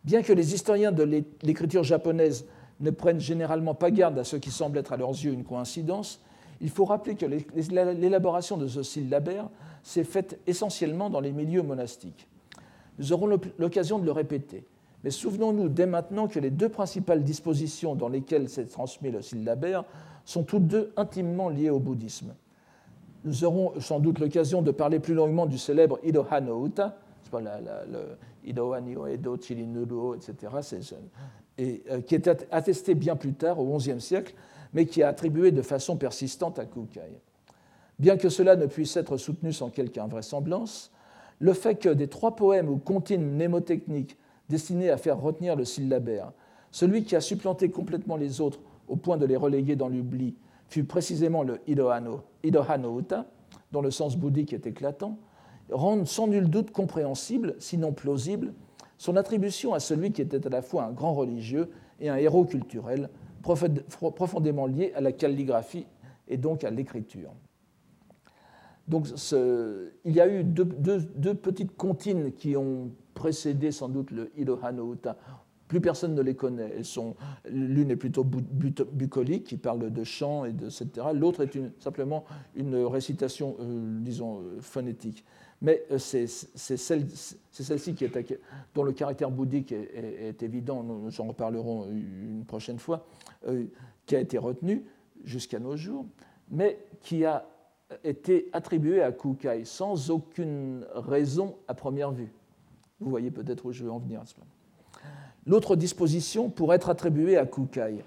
Bien que les historiens de l'écriture japonaise ne prennent généralement pas garde à ce qui semble être à leurs yeux une coïncidence, il faut rappeler que l'élaboration de ce syllabaire s'est faite essentiellement dans les milieux monastiques. Nous aurons l'occasion de le répéter. Mais souvenons-nous dès maintenant que les deux principales dispositions dans lesquelles s'est transmis le syllabaire sont toutes deux intimement liées au bouddhisme. Nous aurons sans doute l'occasion de parler plus longuement du célèbre Idoha no Uta, le Idoha Nio Edo Chirinuru, etc., et, euh, qui est attesté bien plus tard, au XIe siècle, mais qui est attribué de façon persistante à Kukai. Bien que cela ne puisse être soutenu sans quelque invraisemblance, le fait que des trois poèmes ou comptines mnémotechniques destiné à faire retenir le syllabaire. Celui qui a supplanté complètement les autres au point de les reléguer dans l'oubli fut précisément le Idohano, Idohano Uta, dont le sens bouddhique est éclatant, rend sans nul doute compréhensible, sinon plausible, son attribution à celui qui était à la fois un grand religieux et un héros culturel, profondément lié à la calligraphie et donc à l'écriture. Donc il y a eu deux, petites comptines qui ont précédé sans doute le Ilohano Uta. Plus personne ne les connaît. l'une est plutôt bucolique, qui parle de chant et de etc. L'autre est simplement une récitation, euh, disons, euh, phonétique. Mais euh, c'est, celle-ci qui dont le caractère bouddhique est, évident, nous en reparlerons une prochaine fois, qui a été retenue jusqu'à nos jours, mais qui a été attribuée à Kukai sans aucune raison à première vue. Vous voyez peut-être où je veux en venir à ce moment. L'autre disposition pourrait être attribuée à Kukai,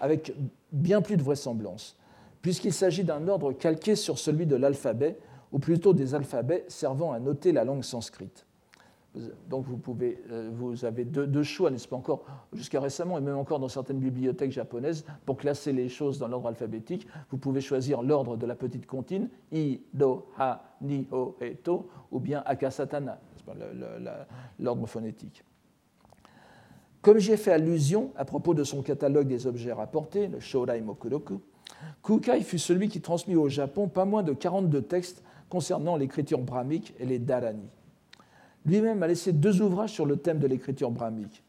avec bien plus de vraisemblance, puisqu'il s'agit d'un ordre calqué sur celui de l'alphabet, ou plutôt des alphabets servant à noter la langue sanscrite. Donc vous, euh, avez deux, choix, n'est-ce pas encore, jusqu'à récemment, et même encore dans certaines bibliothèques japonaises, pour classer les choses dans l'ordre alphabétique, vous pouvez choisir l'ordre de la petite comptine, I, Do, Ha, Ni, Ho, et To, ou bien Akasatana, l'ordre phonétique. Comme j'y ai fait allusion à propos de son catalogue des objets rapportés, le Shorai Mokuroku, Kukai fut celui qui transmit au Japon pas moins de 42 textes concernant l'écriture brahmique et les dharani. Lui-même a laissé deux ouvrages sur le thème de l'écriture brahmique,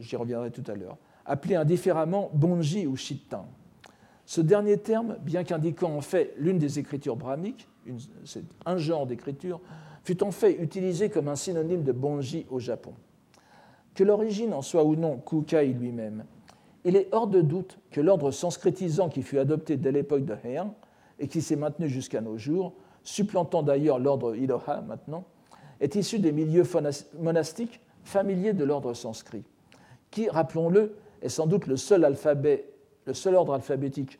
j'y reviendrai tout à l'heure, appelés indifféremment Bonji ou Shittan. Ce dernier terme, bien qu'indiquant en fait l'une des écritures brahmiques, c'est un genre d'écriture, fut en fait utilisé comme un synonyme de Bonji au Japon. Que l'origine en soit ou non Kukai lui-même, il est hors de doute que l'ordre sanscritisant qui fut adopté dès l'époque de Heian et qui s'est maintenu jusqu'à nos jours supplantant d'ailleurs l'ordre Iloha maintenant, est issu des milieux monastiques familiers de l'ordre sanskrit, qui, rappelons-le, est sans doute le seul alphabet, le seul ordre alphabétique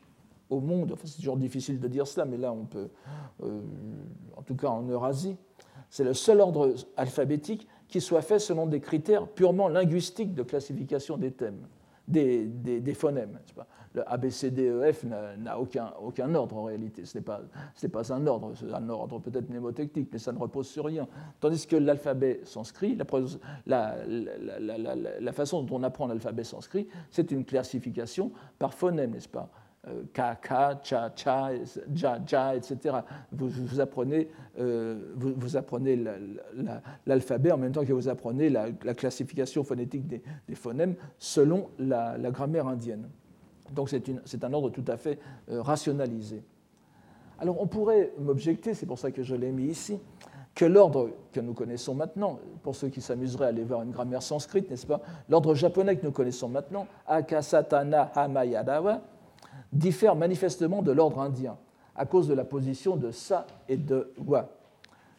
au monde, enfin c'est toujours difficile de dire cela, mais là on peut, euh, en tout cas en Eurasie, c'est le seul ordre alphabétique qui soit fait selon des critères purement linguistiques de classification des thèmes, des, des, phonèmes. Pas? Le ABCDEF n'a aucun, aucun ordre en réalité. Ce n'est pas, pas un ordre, c'est un ordre peut-être mnémotechnique, mais ça ne repose sur rien. Tandis que l'alphabet sanskrit, la, la, la, façon dont on apprend l'alphabet sanskrit, c'est une classification par phonème, n'est-ce pas? Ka, ka, cha, cha, ja, ja, etc. Vous, apprenez, euh, vous, apprenez l'alphabet en même temps que vous apprenez la, classification phonétique des, des phonèmes selon la, grammaire indienne. Donc c'est un ordre tout à fait euh, rationalisé. Alors on pourrait m'objecter, c'est pour ça que je l'ai mis ici, que l'ordre que nous connaissons maintenant, pour ceux qui s'amuseraient à aller voir une grammaire sanscrite, n'est-ce pas, l'ordre japonais que nous connaissons maintenant, Akasatana Hamayadawa, diffère manifestement de l'ordre indien à cause de la position de sa et de wa.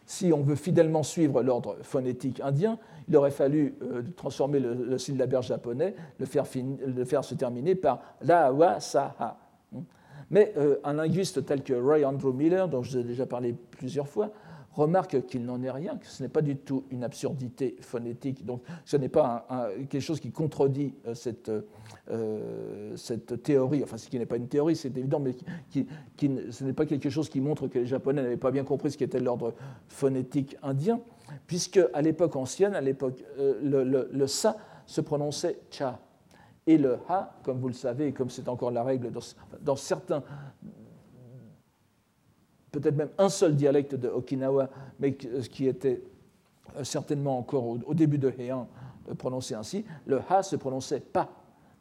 Si on veut fidèlement suivre l'ordre phonétique indien, il aurait fallu euh, transformer le, syllabaire japonais, le faire, le se terminer par la, wa, sa, ha. Mais euh, un linguiste tel que Roy Andrew Miller, dont je vous ai déjà parlé plusieurs fois, remarque qu'il n'en est rien, que ce n'est pas du tout une absurdité phonétique. Donc ce n'est pas quelque chose qui contredit euh, cette, cette théorie, enfin ce qui n'est pas une théorie, c'est évident, mais qui, ce n'est pas quelque chose qui montre que les Japonais n'avaient pas bien compris ce qu'était l'ordre phonétique indien puisque à l'époque ancienne, à l'époque, euh, le, sa se prononçait cha. Et le ha, comme vous le savez, et comme c'est encore la règle dans, certains, peut-être même un seul dialecte de Okinawa, mais qui était euh, certainement encore au, début de Heian euh, prononcé ainsi, le ha se prononçait pas,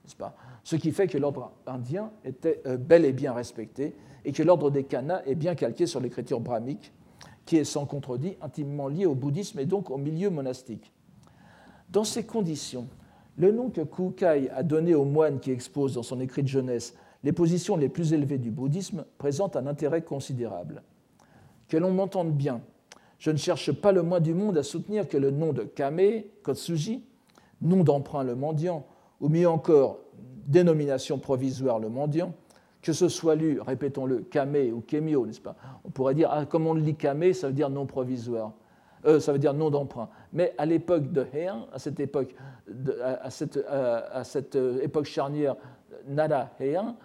n'est-ce pas? Ce qui fait que l'ordre indien était bel et bien respecté et que l'ordre des kanas est bien calqué sur l'écriture brahmique qui est sans contredit intimement lié au bouddhisme et donc au milieu monastique. Dans ces conditions, le nom que Kukai a donné aux moines qui exposent dans son écrit de jeunesse les positions les plus élevées du bouddhisme présente un intérêt considérable. Que l'on m'entende bien, je ne cherche pas le moins du monde à soutenir que le nom de Kame, Kotsuji, nom d'emprunt le mendiant, ou mieux encore, dénomination provisoire le mendiant, que ce soit lu, répétons-le, Kame ou Kemio, n'est-ce pas? On pourrait dire, ah, comme on lit Kame, ça veut dire non provisoire. Euh, ça veut dire non d'emprunt. Mais à l'époque de Heian, à cette époque, cette, époque charnière Nara Heian,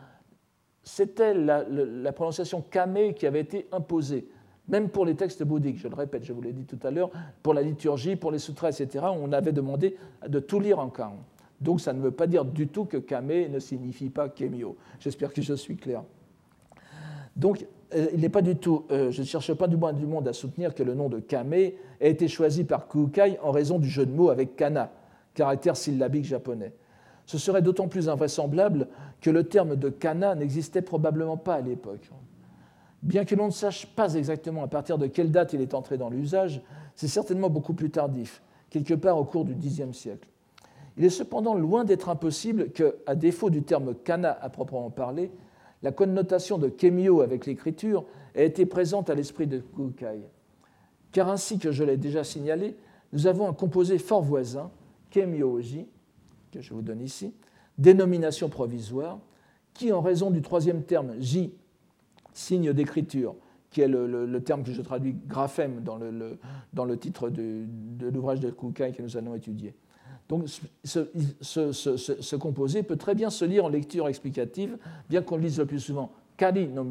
c'était la, prononciation Kame qui avait été imposée, même pour les textes bouddhiques, je le répète, je vous l'ai dit tout à l'heure, pour la liturgie, pour les sutras, etc., on avait demandé de tout lire en Kang. Donc ça ne veut pas dire du tout que Kame ne signifie pas Kemio. J'espère que je suis clair. Donc euh, il n'est pas du tout, euh, je ne cherche pas du moins du monde à soutenir que le nom de Kame ait été choisi par Kukai en raison du jeu de mots avec kana, caractère syllabique japonais. Ce serait d'autant plus invraisemblable que le terme de kana n'existait probablement pas à l'époque. Bien que l'on ne sache pas exactement à partir de quelle date il est entré dans l'usage, c'est certainement beaucoup plus tardif, quelque part au cours du Xe siècle. Il est cependant loin d'être impossible que, à défaut du terme kana à proprement parler, la connotation de kemio avec l'écriture ait été présente à l'esprit de Kukai. Car ainsi que je l'ai déjà signalé, nous avons un composé fort voisin, kemioji, que je vous donne ici, dénomination provisoire, qui, en raison du troisième terme j, signe d'écriture, qui est le, terme que je traduis graphème dans le, dans le titre de, l'ouvrage de Kukai que nous allons étudier, donc ce, composé peut très bien se lire en lecture explicative, bien qu'on le lise le plus souvent Kari no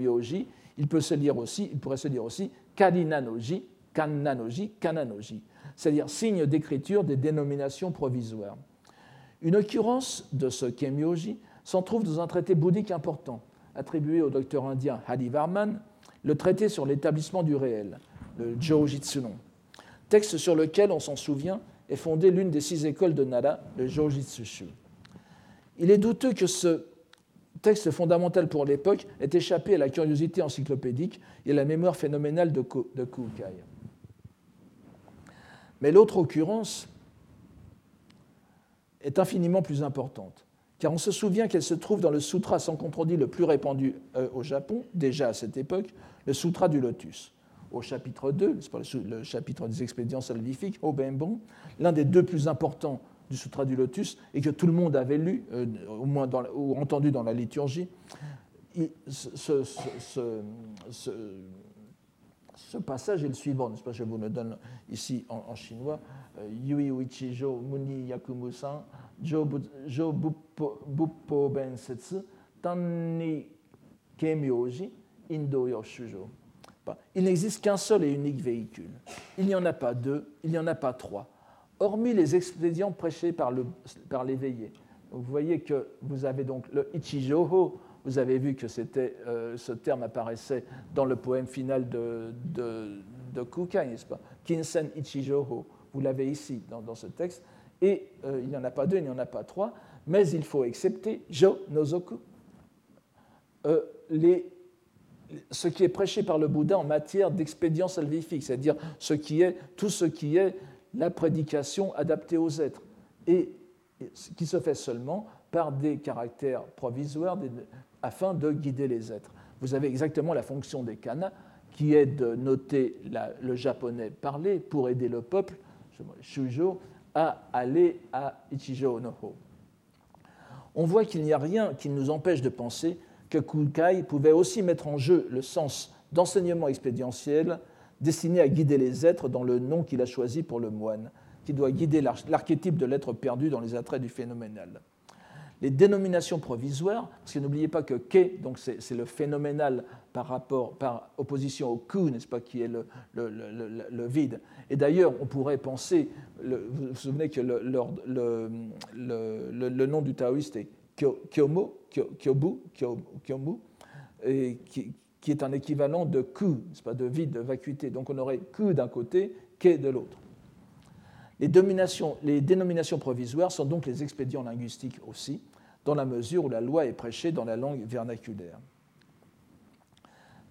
il, peut se lire aussi, il pourrait se lire aussi Kari nanoji, Kannanoji, Kananoji, c'est-à-dire signe d'écriture des dénominations provisoires. Une occurrence de ce Kemyoji s'en trouve dans un traité bouddhique important, attribué au docteur indien Hadi Varman, le traité sur l'établissement du réel, le Jojitsunon, texte sur lequel, on s'en souvient, est fondée l'une des six écoles de Nara, le Jojitsushu. Il est douteux que ce texte fondamental pour l'époque ait échappé à la curiosité encyclopédique et à la mémoire phénoménale de, Kukai. Mais l'autre occurrence est infiniment plus importante, car on se souvient qu'elle se trouve dans le sutra sans contredit le plus répandu euh, au Japon, déjà à cette époque, le sutra du lotus, au chapitre 2, le chapitre des expédients salvifiques, au Bembon, l'un des deux plus importants du Sutra du Lotus, et que tout le monde avait lu, euh, au moins ou entendu dans la liturgie, ce, passage est le suivant, pas Je vous le donne ici en, chinois. Yui. Il n'existe qu'un seul et unique véhicule. Il n'y en a pas deux, il n'y en a pas trois. Hormis les expédients prêchés par, le, par l'éveillé. Vous voyez que vous avez donc le Ichijoho, vous avez vu que euh, ce terme apparaissait dans le poème final de, de, de Kukai, n'est-ce pas? Kinsen Ichijoho. Vous l'avez ici dans, ce texte. Et euh, il n'y en a pas deux, il n'y en a pas trois, mais il faut accepter Jo Nozoku, euh, ce qui est prêché par le Bouddha en matière d'expédience salvifique, c'est-à-dire tout ce qui est la prédication adaptée aux êtres, et qui se fait seulement par des caractères provisoires afin de guider les êtres. Vous avez exactement la fonction des kanas, qui est de noter le japonais parlé pour aider le peuple, à aller à Ichijo no Ho. On voit qu'il n'y a rien qui nous empêche de penser que Kukai pouvait aussi mettre en jeu le sens d'enseignement expédientiel destiné à guider les êtres dans le nom qu'il a choisi pour le moine, qui doit guider l'archétype de l'être perdu dans les attraits du phénoménal. Les dénominations provisoires, parce que n'oubliez pas que Ke, donc c'est le phénoménal par, rapport, par opposition au Ku, n'est-ce pas, qui est le, vide. Et d'ailleurs, on pourrait penser, vous vous souvenez que le, nom du taoïste est Kyomo, Kyobu, Kyomu, et qui, est un équivalent de ku, pas, de vide, de vacuité. Donc on aurait ku d'un côté, ke de l'autre. Les dénominations provisoires sont donc les expédients linguistiques aussi, dans la mesure où la loi est prêchée dans la langue vernaculaire.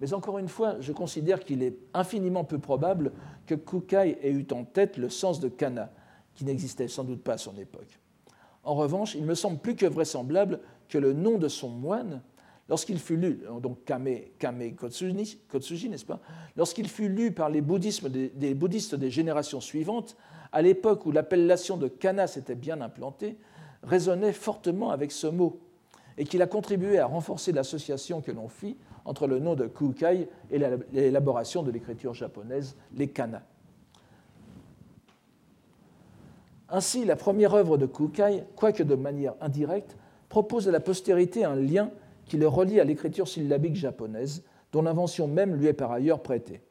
Mais encore une fois, je considère qu'il est infiniment peu probable que Kukai ait eu en tête le sens de kana, qui n'existait sans doute pas à son époque. En revanche, il me semble plus que vraisemblable que le nom de son moine, lorsqu'il fut lu, donc Kame, Kotsuji, n'est-ce pas Lorsqu'il fut lu par les, bouddhistes des générations suivantes, à l'époque où l'appellation de Kana s'était bien implantée, résonnait fortement avec ce mot, et qu'il a contribué à renforcer l'association que l'on fit entre le nom de Kukai et l'élaboration de l'écriture japonaise, les kana. Ainsi, la première œuvre de Kukai, quoique de manière indirecte, propose à la postérité un lien qui le relie à l'écriture syllabique japonaise, dont l'invention même lui est par ailleurs prêtée.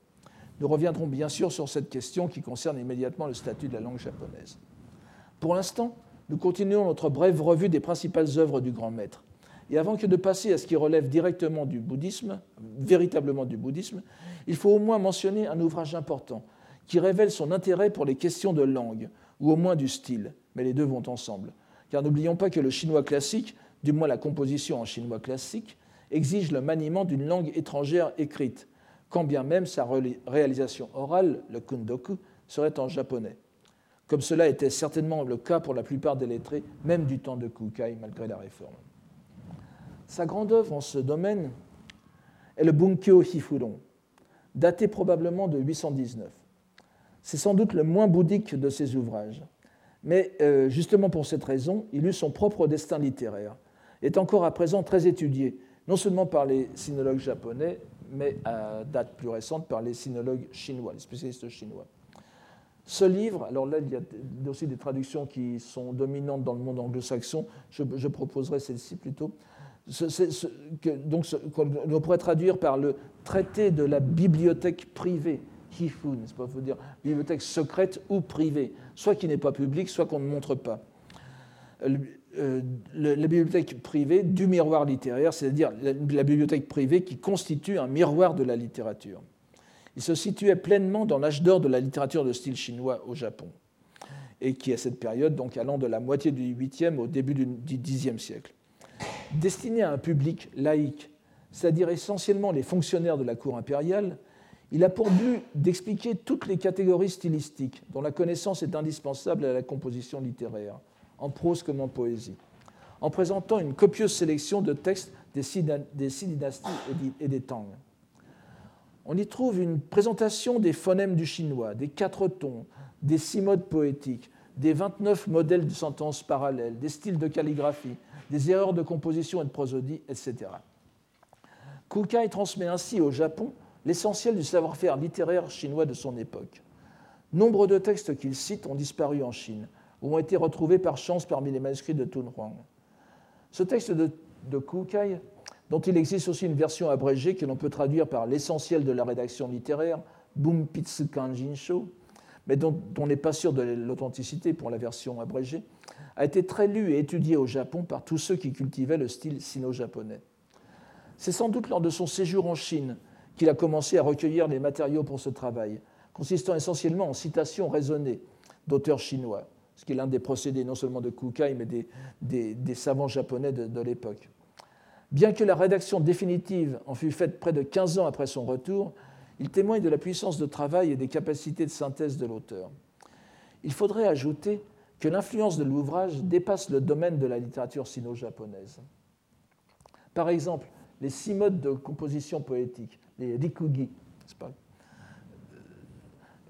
Nous reviendrons bien sûr sur cette question qui concerne immédiatement le statut de la langue japonaise. Pour l'instant, nous continuons notre brève revue des principales œuvres du grand maître. Et avant que de passer à ce qui relève directement du bouddhisme, véritablement du bouddhisme, il faut au moins mentionner un ouvrage important qui révèle son intérêt pour les questions de langue, ou au moins du style, mais les deux vont ensemble. Car n'oublions pas que le chinois classique, du moins la composition en chinois classique, exige le maniement d'une langue étrangère écrite, quand bien même sa réalisation orale, le kundoku, serait en japonais. Comme cela était certainement le cas pour la plupart des lettrés, même du temps de Kukai, malgré la réforme. Sa grande œuvre en ce domaine est le Bunkyo Hifuron, daté probablement de 819. C'est sans doute le moins bouddhique de ses ouvrages. Mais euh, justement pour cette raison, il eut son propre destin littéraire, est encore à présent très étudié, non seulement par les sinologues japonais, mais à date plus récente par les sinologues chinois, les spécialistes chinois. Ce livre, alors là, il y a aussi des traductions qui sont dominantes dans le monde anglo-saxon, je, proposerai celle-ci plutôt. donc, on pourrait traduire par le traité de la bibliothèque privée Hifu, n'est-ce pas faut dire bibliothèque secrète ou privée, soit qui n'est pas publique, soit qu'on ne montre pas. Euh, la bibliothèque privée du miroir littéraire, c'est-à-dire la, bibliothèque privée qui constitue un miroir de la littérature. Il se situait pleinement dans l'âge d'or de la littérature de style chinois au Japon, et qui, à cette période, donc allant de la moitié du 8e au début du 10e siècle. Destiné à un public laïque, c'est-à-dire essentiellement les fonctionnaires de la cour impériale, il a pour but d'expliquer toutes les catégories stylistiques dont la connaissance est indispensable à la composition littéraire, en prose comme en poésie, en présentant une copieuse sélection de textes des six, dynasties et des Tang. On y trouve une présentation des phonèmes du chinois, des quatre tons, des six modes poétiques, des 29 modèles de sentences parallèles, des styles de calligraphie, des erreurs de composition et de prosodie, etc. Kukai transmet ainsi au Japon l'essentiel du savoir-faire littéraire chinois de son époque. Nombre de textes qu'il cite ont disparu en Chine ou ont été retrouvés par chance parmi les manuscrits de Tunhuang. Ce texte de, de Kukai, dont il existe aussi une version abrégée que l'on peut traduire par l'essentiel de la rédaction littéraire, Bumpitsu Kanjinsho, mais dont, on n'est pas sûr de l'authenticité pour la version abrégée, a été très lu et étudié au Japon par tous ceux qui cultivaient le style sino-japonais. C'est sans doute lors de son séjour en Chine qu'il a commencé à recueillir les matériaux pour ce travail, consistant essentiellement en citations raisonnées d'auteurs chinois, ce qui est l'un des procédés non seulement de Kukai, mais des, savants japonais de, de l'époque. Bien que la rédaction définitive en fût faite près de 15 ans après son retour, il témoigne de la puissance de travail et des capacités de synthèse de l'auteur. Il faudrait ajouter que l'influence de l'ouvrage dépasse le domaine de la littérature sino-japonaise. Par exemple, les six modes de composition poétique, les rikugi,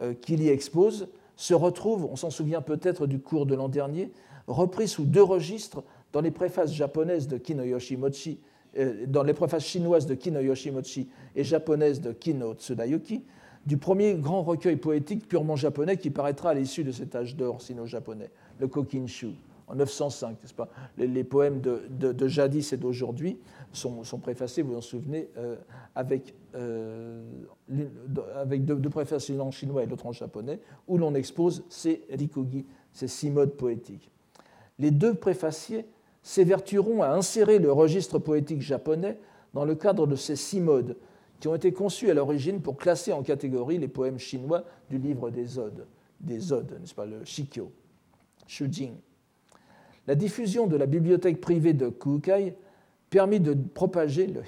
euh, qu'il y expose, se retrouvent, on s'en souvient peut-être du cours de l'an dernier, repris sous deux registres dans les préfaces japonaises de Kino Yoshimochi euh, dans les préfaces chinoises de Kino Yoshimochi et japonaises de Kino Tsudayuki, du premier grand recueil poétique purement japonais qui paraîtra à l'issue de cet âge d'or sino-japonais, le Kokinshu, en 905, n'est-ce pas? Les, poèmes de, jadis et d'aujourd'hui sont, préfacés, vous vous en souvenez, euh, avec, euh, avec deux, préfaces, l'une en chinois et l'autre en japonais, où l'on expose ces rikugi, ces six modes poétiques. Les deux préfaciers s'évertueront à insérer le registre poétique japonais dans le cadre de ces six modes qui ont été conçus à l'origine pour classer en catégorie les poèmes chinois du livre des odes, des odes, n'est-ce pas, le Shikyo, Shujing. La diffusion de la bibliothèque privée de Kukai permit de propager le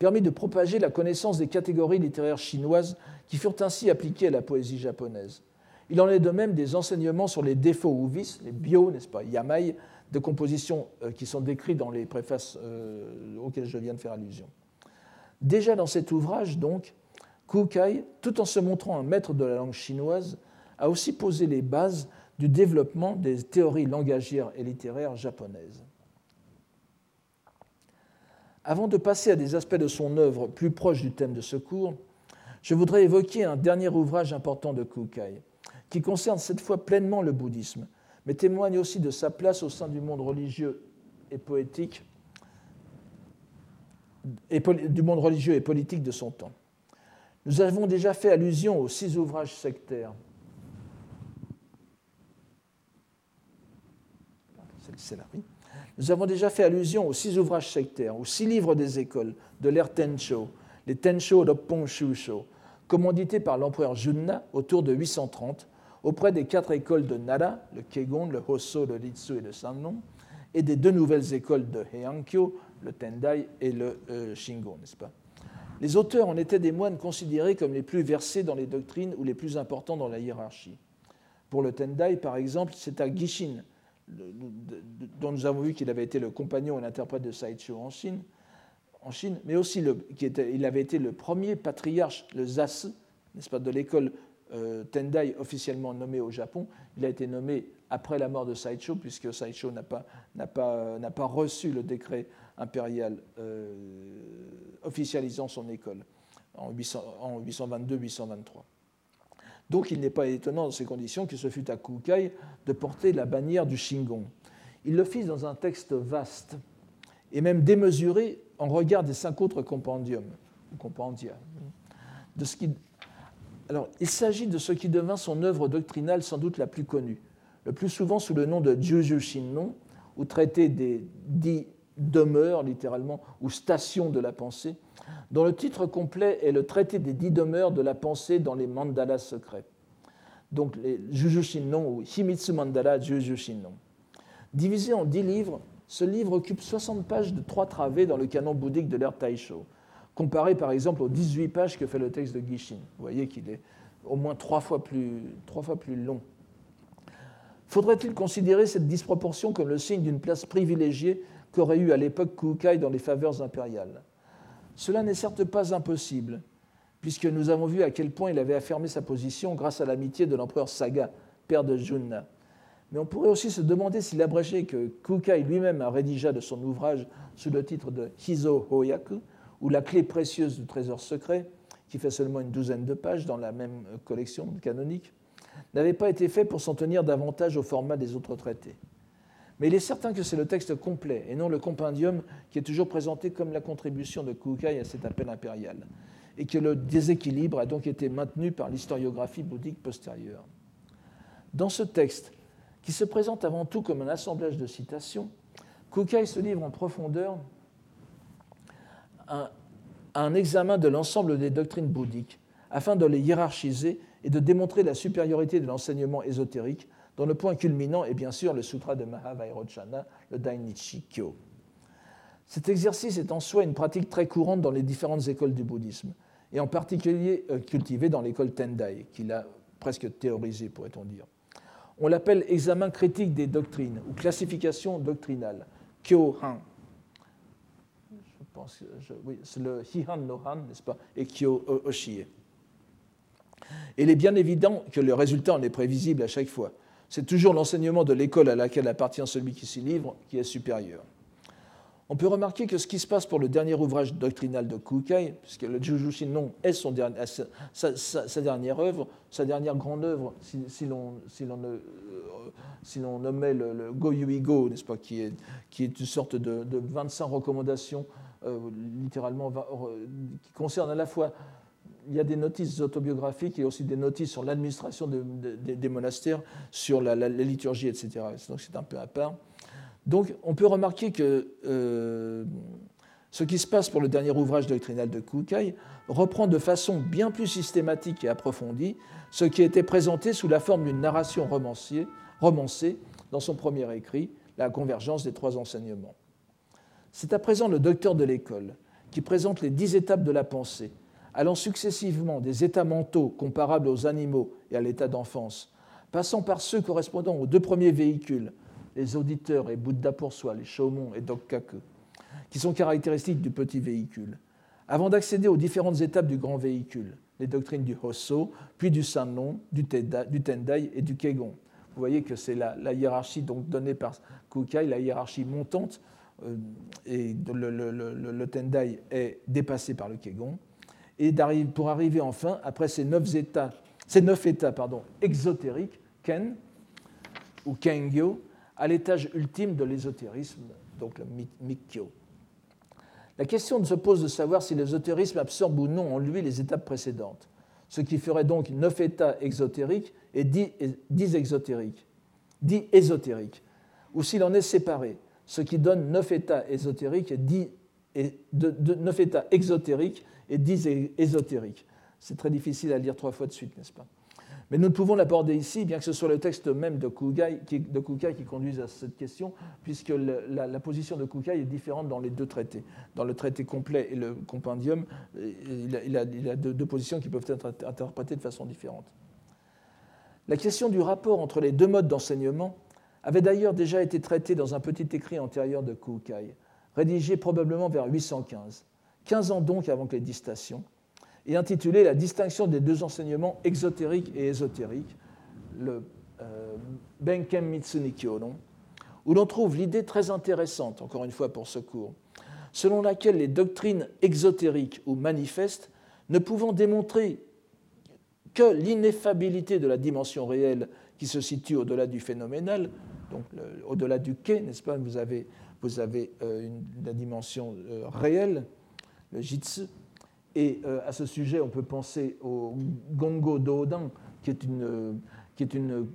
permit de propager la connaissance des catégories littéraires chinoises qui furent ainsi appliquées à la poésie japonaise. Il en est de même des enseignements sur les défauts ou vices, les bio, n'est-ce pas, yamai, de composition euh, qui sont décrits dans les préfaces euh, auxquelles je viens de faire allusion. Déjà dans cet ouvrage, donc, Kukai, tout en se montrant un maître de la langue chinoise, a aussi posé les bases du développement des théories langagières et littéraires japonaises. Avant de passer à des aspects de son œuvre plus proches du thème de ce cours, je voudrais évoquer un dernier ouvrage important de Kukai, qui concerne cette fois pleinement le bouddhisme, mais témoigne aussi de sa place au sein du monde religieux et poétique, et du monde religieux et politique de son temps. Nous avons déjà fait allusion aux six ouvrages sectaires. Nous avons déjà fait allusion aux six ouvrages sectaires, aux six livres des écoles de l'ère Tencho, les Tencho Roppon Shusho, commandités par l'empereur Junna autour de 830 auprès des quatre écoles de Nara, le Kegon, le Hosso, le Ritsu et le Sannon, et des deux nouvelles écoles de Heiankyo, le Tendai et le euh, Shingon, n'est-ce pas? Les auteurs en étaient des moines considérés comme les plus versés dans les doctrines ou les plus importants dans la hiérarchie. Pour le Tendai, par exemple, c'est à Gishin, dont nous avons vu qu'il avait été le compagnon et l'interprète de Saicho en Chine, en Chine mais aussi le, qui était, il avait été le premier patriarche, le Zasu, n'est-ce pas, de l'école Tendai officiellement nommé au Japon. Il a été nommé après la mort de Saicho, puisque Saicho n'a pas, pas, pas, reçu le décret impérial euh, officialisant son école en, 822-823. Donc il n'est pas étonnant dans ces conditions que ce fût à Kukai de porter la bannière du Shingon. Il le fit dans un texte vaste et même démesuré en regard des cinq autres compendiums, compendia, de ce qui alors, il s'agit de ce qui devint son œuvre doctrinale sans doute la plus connue, le plus souvent sous le nom de Juju Shinnon, ou traité des dix demeures, littéralement, ou stations de la pensée, dont le titre complet est le traité des dix demeures de la pensée dans les mandalas secrets. Donc, les Juju Shinnon, ou Himitsu Mandala Juju Shinnon. Divisé en dix livres, ce livre occupe 60 pages de trois travées dans le canon bouddhique de l'ère Taisho comparé par exemple aux 18 pages que fait le texte de Gishin. Vous voyez qu'il est au moins trois fois plus, long. Faudrait-il considérer cette disproportion comme le signe d'une place privilégiée qu'aurait eu à l'époque Kukai dans les faveurs impériales? Cela n'est certes pas impossible, puisque nous avons vu à quel point il avait affirmé sa position grâce à l'amitié de l'empereur Saga, père de Junna. Mais on pourrait aussi se demander si l'abrégé que Kukai lui-même a rédigé de son ouvrage sous le titre de Hizo Hoyaku, ou La clé précieuse du trésor secret, qui fait seulement une douzaine de pages dans la même collection canonique, n'avait pas été fait pour s'en tenir davantage au format des autres traités. Mais il est certain que c'est le texte complet et non le compendium qui est toujours présenté comme la contribution de Kukai à cet appel impérial, et que le déséquilibre a donc été maintenu par l'historiographie bouddhique postérieure. Dans ce texte, qui se présente avant tout comme un assemblage de citations, Kukai se livre en profondeur à un examen de l'ensemble des doctrines bouddhiques, afin de les hiérarchiser et de démontrer la supériorité de l'enseignement ésotérique, dont le point culminant est bien sûr le Sutra de Mahavairochana, le Dainichi Kyo. Cet exercice est en soi une pratique très courante dans les différentes écoles du bouddhisme, et en particulier euh, cultivée dans l'école Tendai, qu'il a presque théorisée, pourrait-on dire. On l'appelle examen critique des doctrines ou classification doctrinale, Kyo-han. C'est le Hihan no Han, n'est-ce pas, et Kyo Oshie. Il est bien évident que le résultat en est prévisible à chaque fois. C'est toujours l'enseignement de l'école à laquelle appartient celui qui s'y livre qui est supérieur. On peut remarquer que ce qui se passe pour le dernier ouvrage doctrinal de Kukai, puisque le Jujushin non est sa, dernière œuvre, sa dernière grande œuvre, si, l'on si si nommait le, le Go n'est-ce pas, qui est, une sorte de, de 25 recommandations, euh, littéralement, euh, qui concernent à la fois il y a des notices autobiographiques et aussi des notices sur l'administration des monastères, sur la, liturgie, etc. Donc c'est un peu à part. Donc on peut remarquer que euh, ce qui se passe pour le dernier ouvrage doctrinal de Kukai reprend de façon bien plus systématique et approfondie ce qui été présenté sous la forme d'une narration romancée dans son premier écrit, La convergence des trois enseignements. C'est à présent le docteur de l'école qui présente les dix étapes de la pensée, allant successivement des états mentaux comparables aux animaux et à l'état d'enfance, passant par ceux correspondant aux deux premiers véhicules, les auditeurs et Bouddha pour soi, les Shomon et Dokkaku, qui sont caractéristiques du petit véhicule, avant d'accéder aux différentes étapes du grand véhicule, les doctrines du Hosso, puis du Sannon, du, Tendai et du Kegon. Vous voyez que c'est la, hiérarchie donc donnée par Kukai, la hiérarchie montante, et le, le, Tendai est dépassé par le Kegon et pour arriver enfin, après ces neuf états, ces neuf états pardon, exotériques, Ken ou Kengyo, à l'étage ultime de l'ésotérisme, donc le Mikkyo. La question se pose de savoir si l'ésotérisme absorbe ou non en lui les étapes précédentes, ce qui ferait donc neuf états exotériques et dix, exotériques, dix ésotériques, ou s'il en est séparé, ce qui donne neuf états ésotériques et états exotériques et dix ésotériques. C'est très difficile à lire trois fois de suite, n'est-ce pas? Mais nous ne pouvons l'aborder ici, bien que ce soit le texte même de Kukai qui, conduise à cette question, puisque la, position de Kukai est différente dans les deux traités. Dans le traité complet et le compendium, il a, il a, deux, positions qui peuvent être interprétées de façon différente. La question du rapport entre les deux modes d'enseignement avait d'ailleurs déjà été traitée dans un petit écrit antérieur de Kukai, rédigé probablement vers 815. 15 ans donc avant les distations, et intitulé La distinction des deux enseignements exotériques et ésotériques, le euh, Benken Mitsunikyo, où l'on trouve l'idée très intéressante, encore une fois pour ce cours, selon laquelle les doctrines exotériques ou manifestes ne pouvant démontrer que l'ineffabilité de la dimension réelle qui se situe au-delà du phénoménal, donc au-delà du quai, n'est-ce pas Vous avez, vous avez euh, la dimension euh, réelle, le jitsu. Et euh, à ce sujet, on peut penser au gongo dodan, qui est une, qui est une,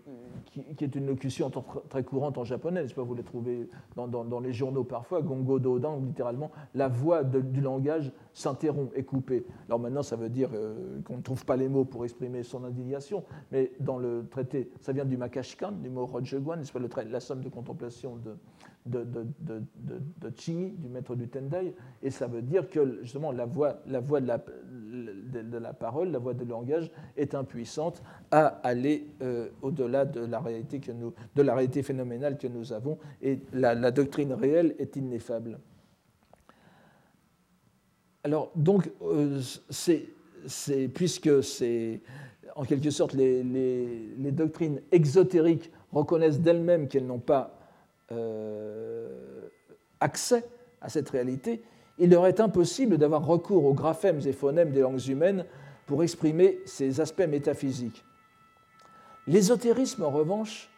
qui, est une locution très courante en japonais, vous le trouvez dans, les journaux parfois, gongo dodan, littéralement, la voix du langage s'interrompt, est coupée. Alors maintenant, ça veut dire euh, qu'on ne trouve pas les mots pour exprimer son indignation, mais dans le traité, ça vient du makashikan, du mot rojeguan, n'est-ce pas, le, la somme de contemplation de, de, de, de, du maître du Tendai, et ça veut dire que justement la voix, la voix de, la, de, la parole, la voix du langage est impuissante à aller euh, au-delà de de la réalité phénoménale que nous avons, et la, doctrine réelle est ineffable. alors, donc, c'est, puisque c'est en quelque sorte les, les, doctrines exotériques reconnaissent d'elles-mêmes qu'elles n'ont pas accès à cette réalité, il leur est impossible d'avoir recours aux graphèmes et phonèmes des langues humaines pour exprimer ces aspects métaphysiques. L'ésotérisme, en revanche,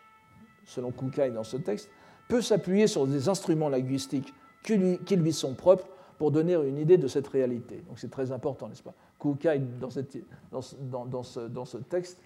selon Kukai dans ce texte, peut s'appuyer sur des instruments linguistiques qui lui, sont propres pour donner une idée de cette réalité. Donc c'est très important, n'est-ce pas? Kukai, dans, ce, texte,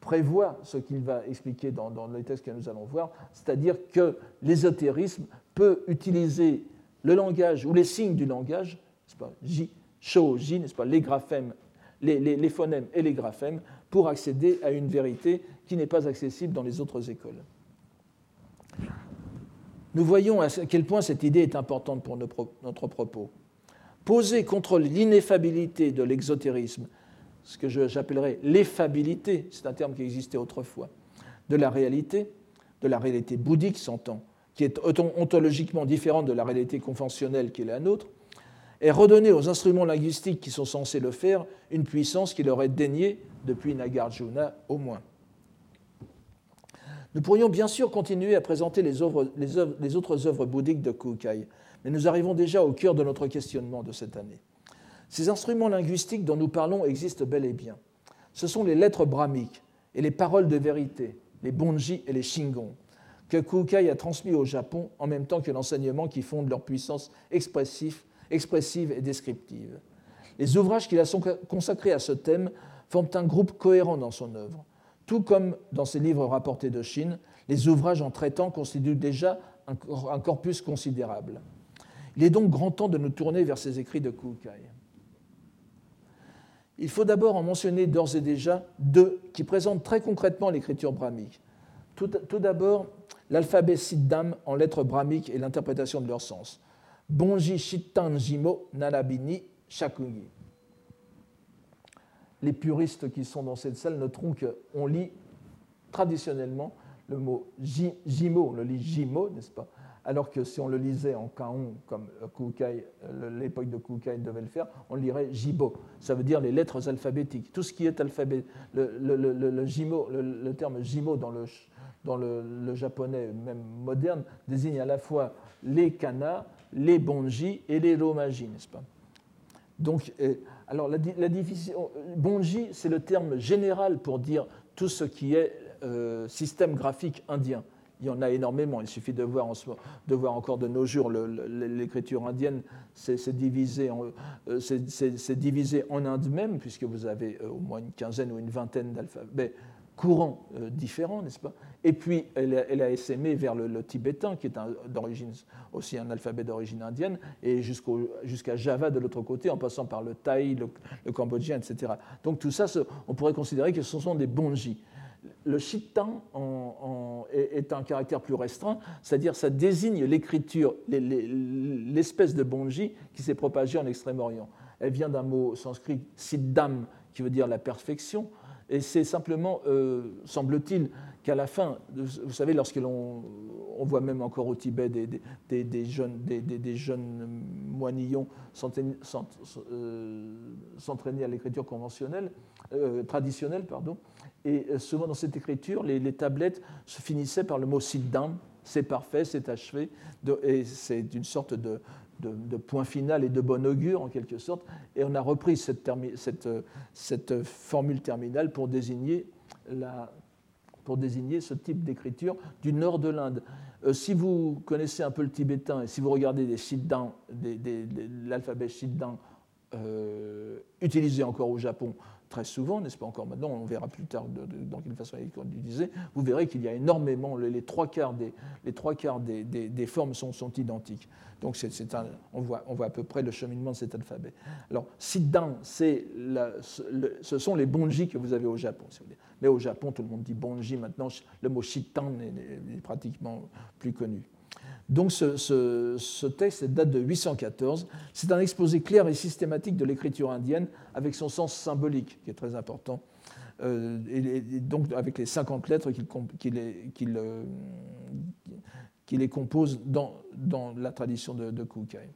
prévoit ce qu'il va expliquer dans, les textes que nous allons voir, c'est-à-dire que l'ésotérisme peut utiliser le langage ou les signes du langage, n'est-ce pas, J, J, n'est-ce pas, les graphèmes, les, phonèmes et les graphèmes, pour accéder à une vérité qui n'est pas accessible dans les autres écoles. Nous voyons à quel point cette idée est importante pour notre propos. Poser contre l'ineffabilité de l'exotérisme, ce que j'appellerais l'effabilité, c'est un terme qui existait autrefois, de la réalité, de la réalité bouddhique s'entend, qui est ontologiquement différente de la réalité conventionnelle qui est la nôtre, est redonner aux instruments linguistiques qui sont censés le faire une puissance qui leur est déniée depuis Nagarjuna au moins. Nous pourrions bien sûr continuer à présenter les, les autres œuvres bouddhiques de Kukai, mais nous arrivons déjà au cœur de notre questionnement de cette année. Ces instruments linguistiques dont nous parlons existent bel et bien. Ce sont les lettres brahmiques et les paroles de vérité, les bonji et les shingon, que Kukai a transmis au Japon en même temps que l'enseignement qui fonde leur puissance expressive, expressive et descriptive. Les ouvrages qu'il a consacrés à ce thème forment un groupe cohérent dans son œuvre. Tout comme dans ses livres rapportés de Chine, les ouvrages en traitant constituent déjà un corpus considérable. Il est donc grand temps de nous tourner vers ces écrits de Kukai. Il faut d'abord en mentionner d'ores et déjà deux qui présentent très concrètement l'écriture brahmique. Tout, d'abord, l'alphabet Siddham en lettres brahmiques et l'interprétation de leur sens. Bonji Shittan Jimo Nalabini Shakungi. Les puristes qui sont dans cette salle noteront qu'on lit traditionnellement le mot Jimo, on le lit Jimo, n'est-ce pas? Alors que si on le lisait en Kaon, comme l'époque de Kukai devait le faire, on lirait Jibo. Ça veut dire les lettres alphabétiques. Tout ce qui est alphabet, le, le terme Jimo dans le, dans le, japonais même moderne, désigne à la fois les kana, les bonji et les romaji, n'est-ce pas? Donc, euh, alors la, la division, bonji, c'est le terme général pour dire tout ce qui est euh, système graphique indien. Il y en a énormément. Il suffit de voir, de voir encore de nos jours l'écriture indienne, c'est euh, divisé en Inde même, puisque vous avez au moins une quinzaine ou une vingtaine d'alphabets courants différents, n'est-ce pas? Et puis, elle a, essaimé vers le, tibétain, qui est d'origine aussi un alphabet d'origine indienne, et jusqu'à Java de l'autre côté, en passant par le thaï, le, cambodgien, etc. Donc tout ça, on pourrait considérer que ce sont des bonji. Le chitan est, un caractère plus restreint, c'est-à-dire ça désigne l'écriture, l'espèce de bonji qui s'est propagée en Extrême-Orient. Elle vient d'un mot sanskrit siddham, qui veut dire la perfection, et c'est simplement, euh, semble-t-il, qu'à la fin, vous savez, lorsque l'on on voit même encore au Tibet des, jeunes, des, moinillons euh, s'entraîner à l'écriture conventionnelle, euh, traditionnelle, pardon, et souvent dans cette écriture, les, tablettes se finissaient par le mot siddham, c'est parfait, c'est achevé, et c'est une sorte de, de, point final et de bon augure en quelque sorte, et on a repris cette, formule terminale pour désigner, ce type d'écriture du nord de l'Inde. Euh, si vous connaissez un peu le tibétain et si vous regardez l'alphabet Shiddan euh, utilisé encore au Japon très souvent, n'est-ce pas encore maintenant, on verra plus tard dans quelle façon il est utilisé, vous verrez qu'il y a énormément, les, trois quarts des, les trois quarts des, des, formes sont, sont, identiques. Donc un, on, voit, on voit à peu près le cheminement de cet alphabet. Alors, Sidan, c'est ce sont les bonji que vous avez au Japon. Si vous voulez. Mais au Japon, tout le monde dit bonji maintenant, le mot shitan est, est pratiquement plus connu. Donc ce, texte date de 814. C'est un exposé clair et systématique de l'écriture indienne avec son sens symbolique, qui est très important, euh, et, donc avec les 50 lettres qui, les, composent dans, la tradition de, Kukai.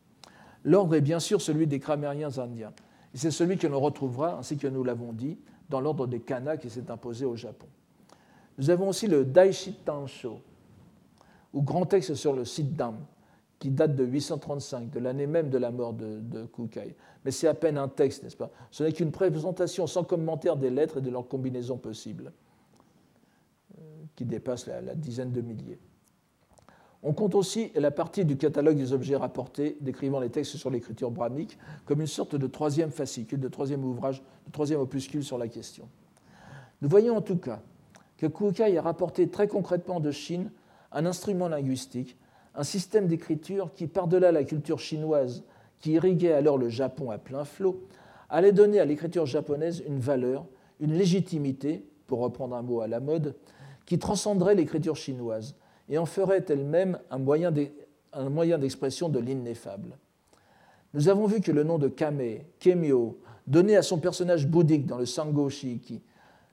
L'ordre est bien sûr celui des Kramériens indiens. C'est celui que l'on retrouvera, ainsi que nous l'avons dit, dans l'ordre des Kana qui s'est imposé au Japon. Nous avons aussi le Daishi Tansho, ou grand texte sur le Siddham, qui date de 835, de l'année même de la mort de, Kukai. Mais c'est à peine un texte, n'est-ce pas? Ce n'est qu'une présentation sans commentaire des lettres et de leurs combinaisons possibles, euh, qui dépasse la, dizaine de milliers. On compte aussi la partie du catalogue des objets rapportés décrivant les textes sur l'écriture brahmique comme une sorte de troisième fascicule, de troisième ouvrage, de troisième opuscule sur la question. Nous voyons en tout cas que Kukai a rapporté très concrètement de Chine un instrument linguistique un système d'écriture qui, par-delà la culture chinoise qui irriguait alors le Japon à plein flot, allait donner à l'écriture japonaise une valeur, une légitimité, pour reprendre un mot à la mode, qui transcenderait l'écriture chinoise et en ferait elle-même un moyen d'expression de l'ineffable. Nous avons vu que le nom de Kame, Kemio, donné à son personnage bouddhique dans le Sango Shiiki,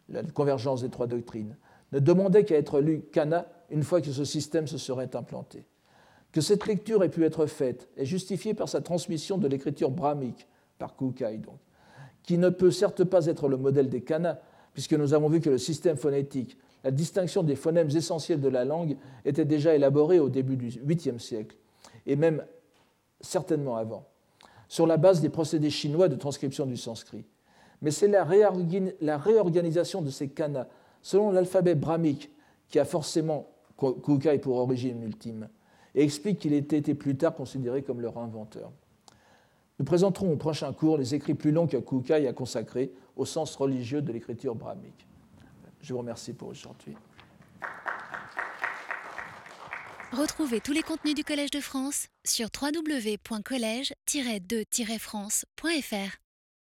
la convergence des trois doctrines, ne demandait qu'à être lu kana une fois que ce système se serait implanté. Que cette lecture ait pu être faite est justifiée par sa transmission de l'écriture brahmique, par Kukai donc, qui ne peut certes pas être le modèle des kanas, puisque nous avons vu que le système phonétique, la distinction des phonèmes essentiels de la langue, était déjà élaborée au début du 8e siècle, et même certainement avant, sur la base des procédés chinois de transcription du sanskrit. Mais c'est la, réorganisation de ces kanas selon l'alphabet brahmique qui a forcément Kukai pour origine ultime et explique qu'il ait été plus tard considéré comme leur inventeur. Nous présenterons au prochain cours les écrits plus longs que Kukai a consacrés au sens religieux de l'écriture brahmique. Je vous remercie pour aujourd'hui.
Retrouvez tous les contenus du Collège de France sur www.colège-2-france.fr.